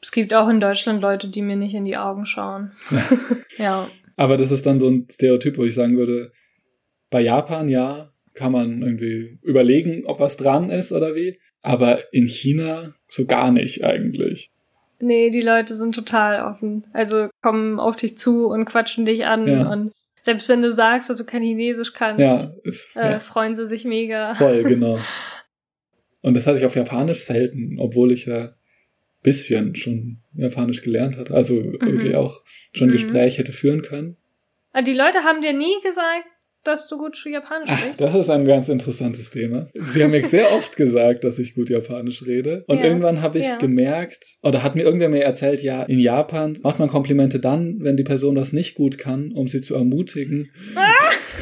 es gibt auch in Deutschland Leute, die mir nicht in die Augen schauen. ja. aber das ist dann so ein Stereotyp, wo ich sagen würde, bei Japan ja, kann man irgendwie überlegen, ob was dran ist oder wie. Aber in China so gar nicht eigentlich. Nee, die Leute sind total offen. Also kommen auf dich zu und quatschen dich an Ja. und selbst wenn du sagst, dass du kein Chinesisch kannst, Ja, ist, äh, ja freuen sie sich mega. voll, genau. Und das hatte ich auf Japanisch selten, obwohl ich ja bisschen schon Japanisch gelernt hatte. Also wirklich auch schon Mhm. Gespräch hätte führen können. Ah, Die Leute haben dir nie gesagt, dass du gut Japanisch Ach, sprichst. das ist ein ganz interessantes Thema. Sie haben mir sehr oft gesagt, dass ich gut Japanisch rede. Und Ja, irgendwann habe ich ja. gemerkt, oder hat mir irgendwer mir erzählt, ja, in Japan macht man Komplimente dann, wenn die Person das nicht gut kann, um sie zu ermutigen,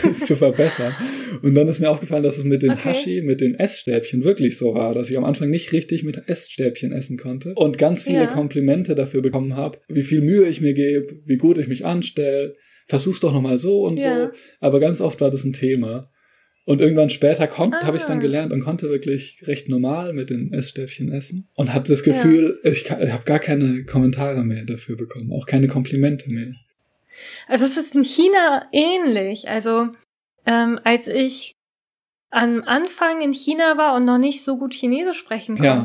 es zu verbessern. Und dann ist mir aufgefallen, dass es mit den Okay. Hashi, mit den Essstäbchen wirklich so war, dass ich am Anfang nicht richtig mit Essstäbchen essen konnte und ganz viele Ja. Komplimente dafür bekommen habe, wie viel Mühe ich mir gebe, wie gut ich mich anstelle. Versuch's doch nochmal so und Ja. so. Aber ganz oft war das ein Thema. Und irgendwann später Ah. habe ich es dann gelernt und konnte wirklich recht normal mit den Essstäbchen essen. Und hatte das Gefühl, ich, kann- ich habe gar keine Kommentare mehr dafür bekommen, auch keine Komplimente mehr. Also es ist in China ähnlich. Also ähm, als ich am Anfang in China war und noch nicht so gut Chinesisch sprechen Ja.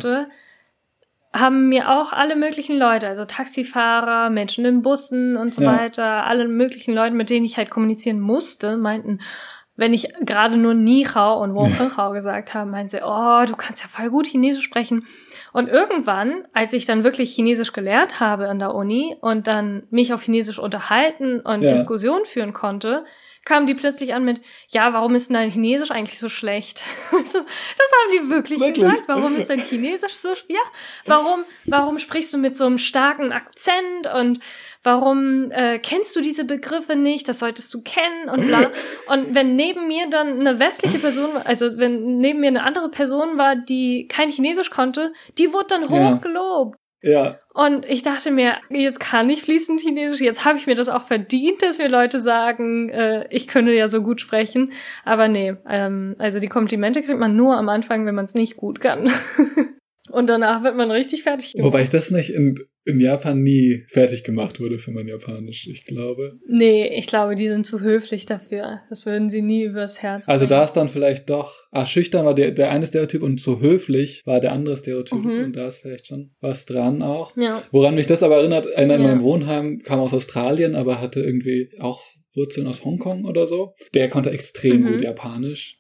Haben mir auch alle möglichen Leute, also Taxifahrer, Menschen in Bussen und so Ja. weiter, alle möglichen Leute, mit denen ich halt kommunizieren musste, meinten, wenn ich gerade nur Ni Hao und Wo Hao gesagt habe, meinten sie, oh, du kannst ja voll gut Chinesisch sprechen. Und irgendwann, als ich dann wirklich Chinesisch gelernt habe an der Uni und dann mich auf Chinesisch unterhalten und Ja. Diskussionen führen konnte, kamen die plötzlich an mit, ja, warum ist denn dein Chinesisch eigentlich so schlecht? das haben die wirklich, Wirklich? gesagt. Warum ist dein Chinesisch so, ja, warum, warum sprichst du mit so einem starken Akzent und warum äh, kennst du diese Begriffe nicht? Das solltest du kennen und bla. Und wenn neben mir dann eine westliche Person, war, also wenn neben mir eine andere Person war, die kein Chinesisch konnte, die wurde dann hochgelobt. Ja, Und ich dachte mir, jetzt kann ich fließend Chinesisch, jetzt habe ich mir das auch verdient, dass mir Leute sagen, äh, ich könne ja so gut sprechen. Aber nee, ähm, also die Komplimente kriegt man nur am Anfang, wenn man es nicht gut kann. Und danach wird man richtig fertig gemacht. wobei ich das nicht in, in Japan nie fertig gemacht wurde für mein Japanisch, ich glaube. Nee, ich glaube, die sind zu höflich dafür. Das würden sie nie übers Herz Also bringen. da ist dann vielleicht doch, ah, schüchtern war der, der eine Stereotyp und so höflich war der andere Stereotyp Mhm. und da ist vielleicht schon was dran auch. Ja. Woran mich das aber erinnert, einer in Ja. meinem Wohnheim kam aus Australien, aber hatte irgendwie auch Wurzeln aus Hongkong oder so. Der konnte extrem Mhm. gut Japanisch.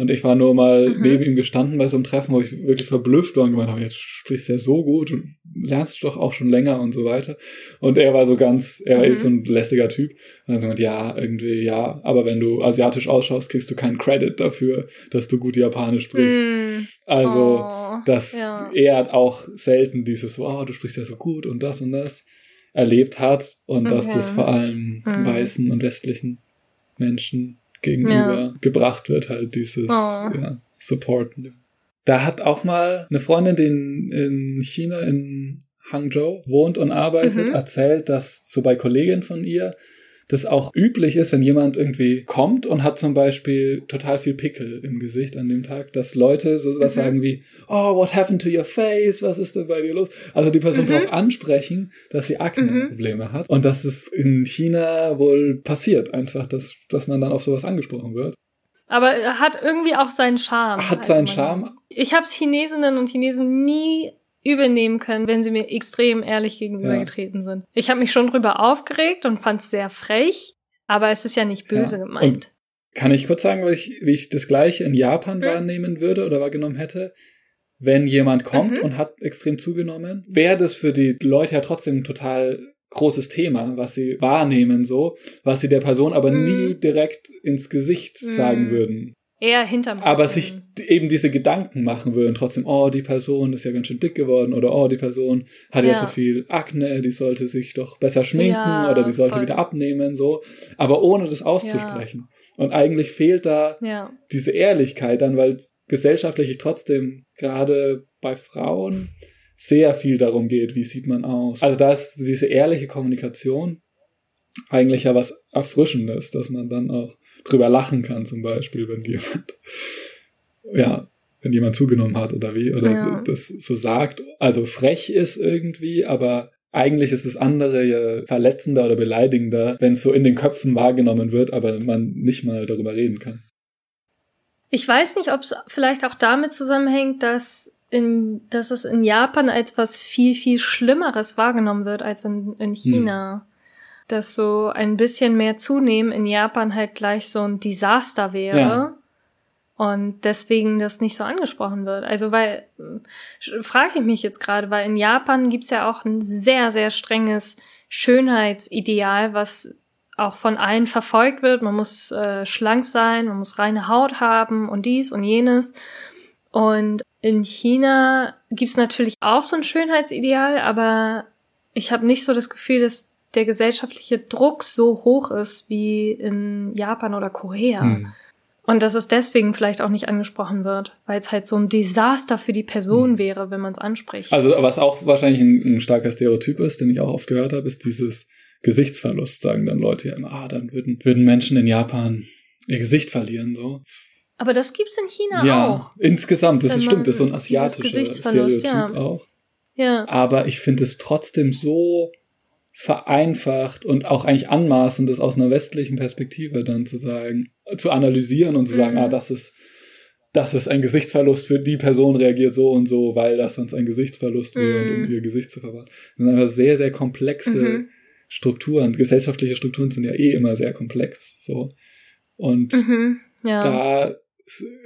Und ich war nur mal Mhm. neben ihm gestanden bei so einem Treffen, wo ich wirklich verblüfft war und gemeint habe, jetzt sprichst du ja so gut und lernst doch auch schon länger und so weiter. Und er war so ganz, er Mhm. ist so ein lässiger Typ. Und dann so gemeint, ja, irgendwie, ja, aber wenn du asiatisch ausschaust, kriegst du keinen Credit dafür, dass du gut Japanisch sprichst. Mm. Also, Oh, dass ja. er hat auch selten dieses, oh, du sprichst ja so gut und das und das erlebt hat und dass Okay. das vor allem Mhm. weißen und westlichen Menschen gegenüber gebracht wird, halt dieses Oh. ja, Support. Da hat auch mal eine Freundin, die in, in China in Hangzhou wohnt und arbeitet, Mhm. erzählt, dass so bei Kolleginnen von ihr das auch üblich ist, wenn jemand irgendwie kommt und hat zum Beispiel total viel Pickel im Gesicht an dem Tag, dass Leute so was Mhm. sagen wie, oh, what happened to your face? Was ist denn bei dir los? Also die Person Mhm. darauf ansprechen, dass sie Akne-Probleme hat und dass es in China wohl passiert, einfach, dass, dass man dann auf sowas angesprochen wird. Aber er hat irgendwie auch seinen Charme. Hat Also seinen Charme. Ich habe Chinesinnen und Chinesen nie übernehmen können, wenn sie mir extrem ehrlich gegenübergetreten sind. Ich habe mich schon drüber aufgeregt und fand es sehr frech, aber es ist ja nicht böse Ja. gemeint. Kann ich kurz sagen, wie ich, wie ich das gleiche in Japan Hm. wahrnehmen würde oder wahrgenommen hätte? Wenn jemand kommt Mhm. und hat extrem zugenommen, wäre das für die Leute ja trotzdem ein total großes Thema, was sie wahrnehmen so, was sie der Person aber Mhm. nie direkt ins Gesicht Mhm. sagen würden. Eher hinterm Aber Rücken. sich eben diese Gedanken machen würden, trotzdem, oh, die Person ist ja ganz schön dick geworden oder oh, die Person hat ja, Ja. so viel Akne, die sollte sich doch besser schminken Ja, oder die sollte voll. wieder abnehmen, so. Aber ohne das auszusprechen. Und eigentlich fehlt da Ja. diese Ehrlichkeit dann, weil gesellschaftlich trotzdem gerade bei Frauen sehr viel darum geht, wie sieht man aus. Also da ist diese ehrliche Kommunikation eigentlich ja was Erfrischendes, dass man dann auch drüber lachen kann, zum Beispiel, wenn jemand, ja, wenn jemand zugenommen hat oder wie, oder ja. das so sagt, also frech ist irgendwie, aber eigentlich ist das andere ja verletzender oder beleidigender, wenn es so in den Köpfen wahrgenommen wird, aber man nicht mal darüber reden kann. Ich weiß nicht, ob es vielleicht auch damit zusammenhängt, dass in, dass es in Japan als was viel, viel Schlimmeres wahrgenommen wird als in, in China. Dass so ein bisschen mehr zunehmen in Japan halt gleich so ein Desaster wäre. Ja. Und deswegen das nicht so angesprochen wird. Also, weil, frage ich mich jetzt gerade, weil in Japan gibt's ja auch ein sehr, sehr strenges Schönheitsideal, was auch von allen verfolgt wird. Man muss äh, schlank sein, man muss reine Haut haben und dies und jenes. Und in China gibt's natürlich auch so ein Schönheitsideal, aber ich habe nicht so das Gefühl, dass der gesellschaftliche Druck so hoch ist wie in Japan oder Korea. Hm. Und dass es deswegen vielleicht auch nicht angesprochen wird, weil es halt so ein Desaster für die Person hm. wäre, wenn man es anspricht. Also was auch wahrscheinlich ein, ein, starker Stereotyp ist, den ich auch oft gehört habe, ist dieses Gesichtsverlust, sagen dann Leute ja immer, ah, dann würden, würden Menschen in Japan ihr Gesicht verlieren, so. Aber das gibt's in China ja, auch. Ja, insgesamt, das ist, stimmt, das ist so ein asiatischer Stereotyp ja. auch. Ja. Aber ich finde es trotzdem so vereinfacht und auch eigentlich anmaßend, das aus einer westlichen Perspektive dann zu sagen, zu analysieren und zu sagen, mhm. ah, das ist, das ist ein Gesichtsverlust für die Person reagiert so und so, weil das sonst ein Gesichtsverlust wäre mhm. um ihr Gesicht zu verwahren. Das sind einfach sehr, sehr komplexe mhm. Strukturen. Gesellschaftliche Strukturen sind ja eh immer sehr komplex, so. Und mhm. ja. da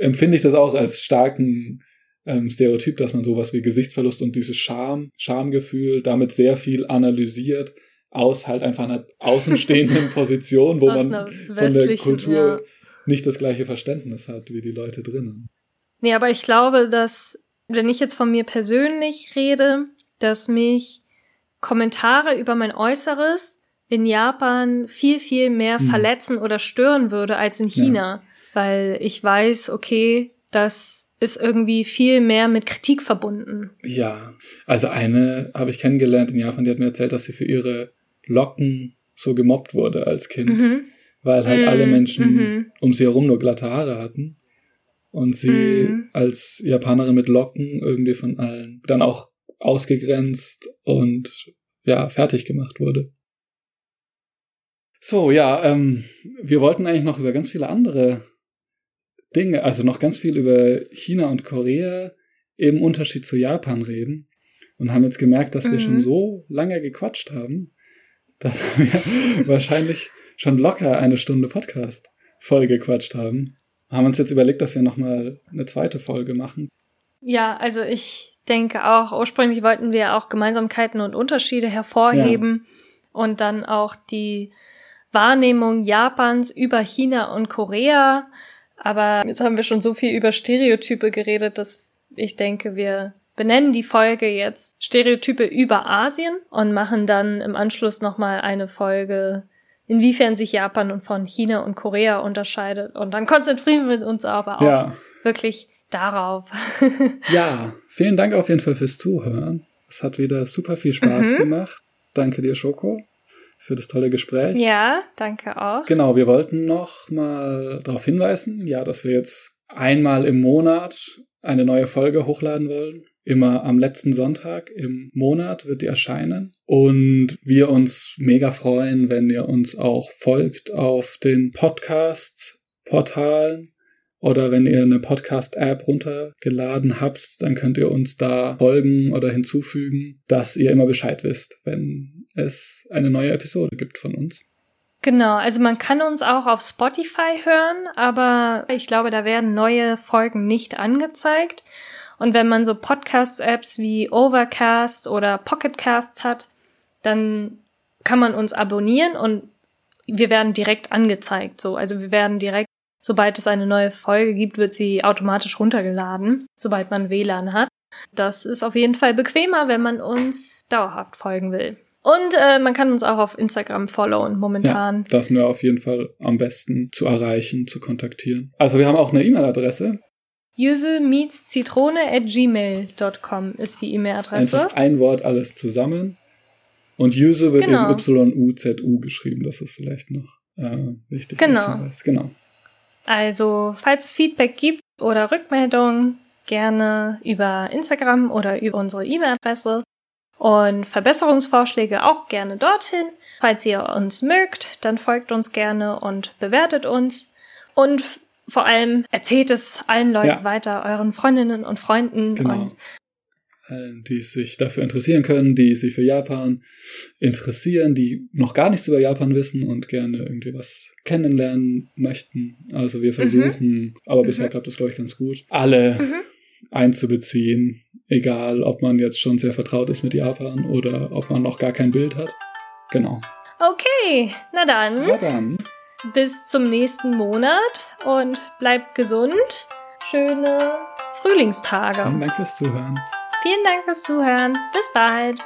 empfinde ich das auch als starken ähm, Stereotyp, dass man sowas wie Gesichtsverlust und dieses Scham, Schamgefühl damit sehr viel analysiert aus halt einfach einer außenstehenden Position, wo man von der Kultur ja. nicht das gleiche Verständnis hat wie die Leute drinnen. Nee, aber ich glaube, dass, wenn ich jetzt von mir persönlich rede, dass mich Kommentare über mein Äußeres in Japan viel, viel mehr hm. verletzen oder stören würde als in China. Ja. Weil ich weiß, okay, das ist irgendwie viel mehr mit Kritik verbunden. Ja, also eine habe ich kennengelernt in Japan, die hat mir erzählt, dass sie für ihre Locken so gemobbt wurde als Kind, mhm. weil halt mhm. alle Menschen mhm. um sie herum nur glatte Haare hatten und sie mhm. als Japanerin mit Locken irgendwie von allen dann auch ausgegrenzt und ja, fertig gemacht wurde. So, ja, ähm, wir wollten eigentlich noch über ganz viele andere Dinge, also noch ganz viel über China und Korea im Unterschied zu Japan reden und haben jetzt gemerkt, dass wir schon mhm. so lange gequatscht haben, dass wir wahrscheinlich schon locker eine Stunde Podcast voll gequatscht haben. Haben uns jetzt überlegt, dass wir nochmal eine zweite Folge machen. Ja, also ich denke auch, ursprünglich wollten wir auch Gemeinsamkeiten und Unterschiede hervorheben ja. und dann auch die Wahrnehmung Japans über China und Korea. Aber jetzt haben wir schon so viel über Stereotype geredet, dass ich denke, wir benennen die Folge jetzt Stereotype über Asien und machen dann im Anschluss nochmal eine Folge, inwiefern sich Japan von China und Korea unterscheidet. Und dann konzentrieren wir uns aber auch ja. wirklich darauf. ja, vielen Dank auf jeden Fall fürs Zuhören. Es hat wieder super viel Spaß mhm. gemacht. Danke dir, Schoko, für das tolle Gespräch. Ja, danke auch. Genau, wir wollten noch mal darauf hinweisen, ja, dass wir jetzt einmal im Monat eine neue Folge hochladen wollen. Immer am letzten Sonntag im Monat wird die erscheinen. Und wir uns mega freuen, wenn ihr uns auch folgt auf den Podcast-Portalen oder wenn ihr eine Podcast-App runtergeladen habt, dann könnt ihr uns da folgen oder hinzufügen, dass ihr immer Bescheid wisst, wenn es eine neue Episode gibt von uns. Genau, also man kann uns auch auf Spotify hören, aber ich glaube, da werden neue Folgen nicht angezeigt. Und wenn man so Podcast-Apps wie Overcast oder Pocketcasts hat, dann kann man uns abonnieren und wir werden direkt angezeigt. So, also wir werden direkt, sobald es eine neue Folge gibt, wird sie automatisch runtergeladen, sobald man WLAN hat. Das ist auf jeden Fall bequemer, wenn man uns dauerhaft folgen will. Und äh, man kann uns auch auf Instagram followen momentan. Ja, das wäre auf jeden Fall am besten zu erreichen, zu kontaktieren. Also wir haben auch eine E-Mail-Adresse. Yuzu meets Zitrone at gmail.com ist die E-Mail-Adresse. Einfach ein Wort alles zusammen. Und Yuzu wird Genau. eben Y-U-Z-U geschrieben. Das ist vielleicht noch äh, wichtig. Genau. Genau. Also, falls es Feedback gibt oder Rückmeldungen, gerne über Instagram oder über unsere E-Mail-Adresse. Und Verbesserungsvorschläge auch gerne dorthin. Falls ihr uns mögt, dann folgt uns gerne und bewertet uns. Und vor allem erzählt es allen Leuten Ja. weiter, euren Freundinnen und Freunden. Genau. Und Allen, die sich dafür interessieren können, die sich für Japan interessieren, die noch gar nichts über Japan wissen und gerne irgendwie was kennenlernen möchten. Also wir versuchen, aber bisher Mhm. klappt das, glaube ich, ganz gut, alle Mhm. einzubeziehen. Egal, ob man jetzt schon sehr vertraut ist mit Japan oder ob man noch gar kein Bild hat. Genau. okay, na dann. Na dann. bis zum nächsten Monat und bleibt gesund. Schöne Frühlingstage. Vielen Dank fürs Zuhören. Vielen Dank fürs Zuhören. Bis bald.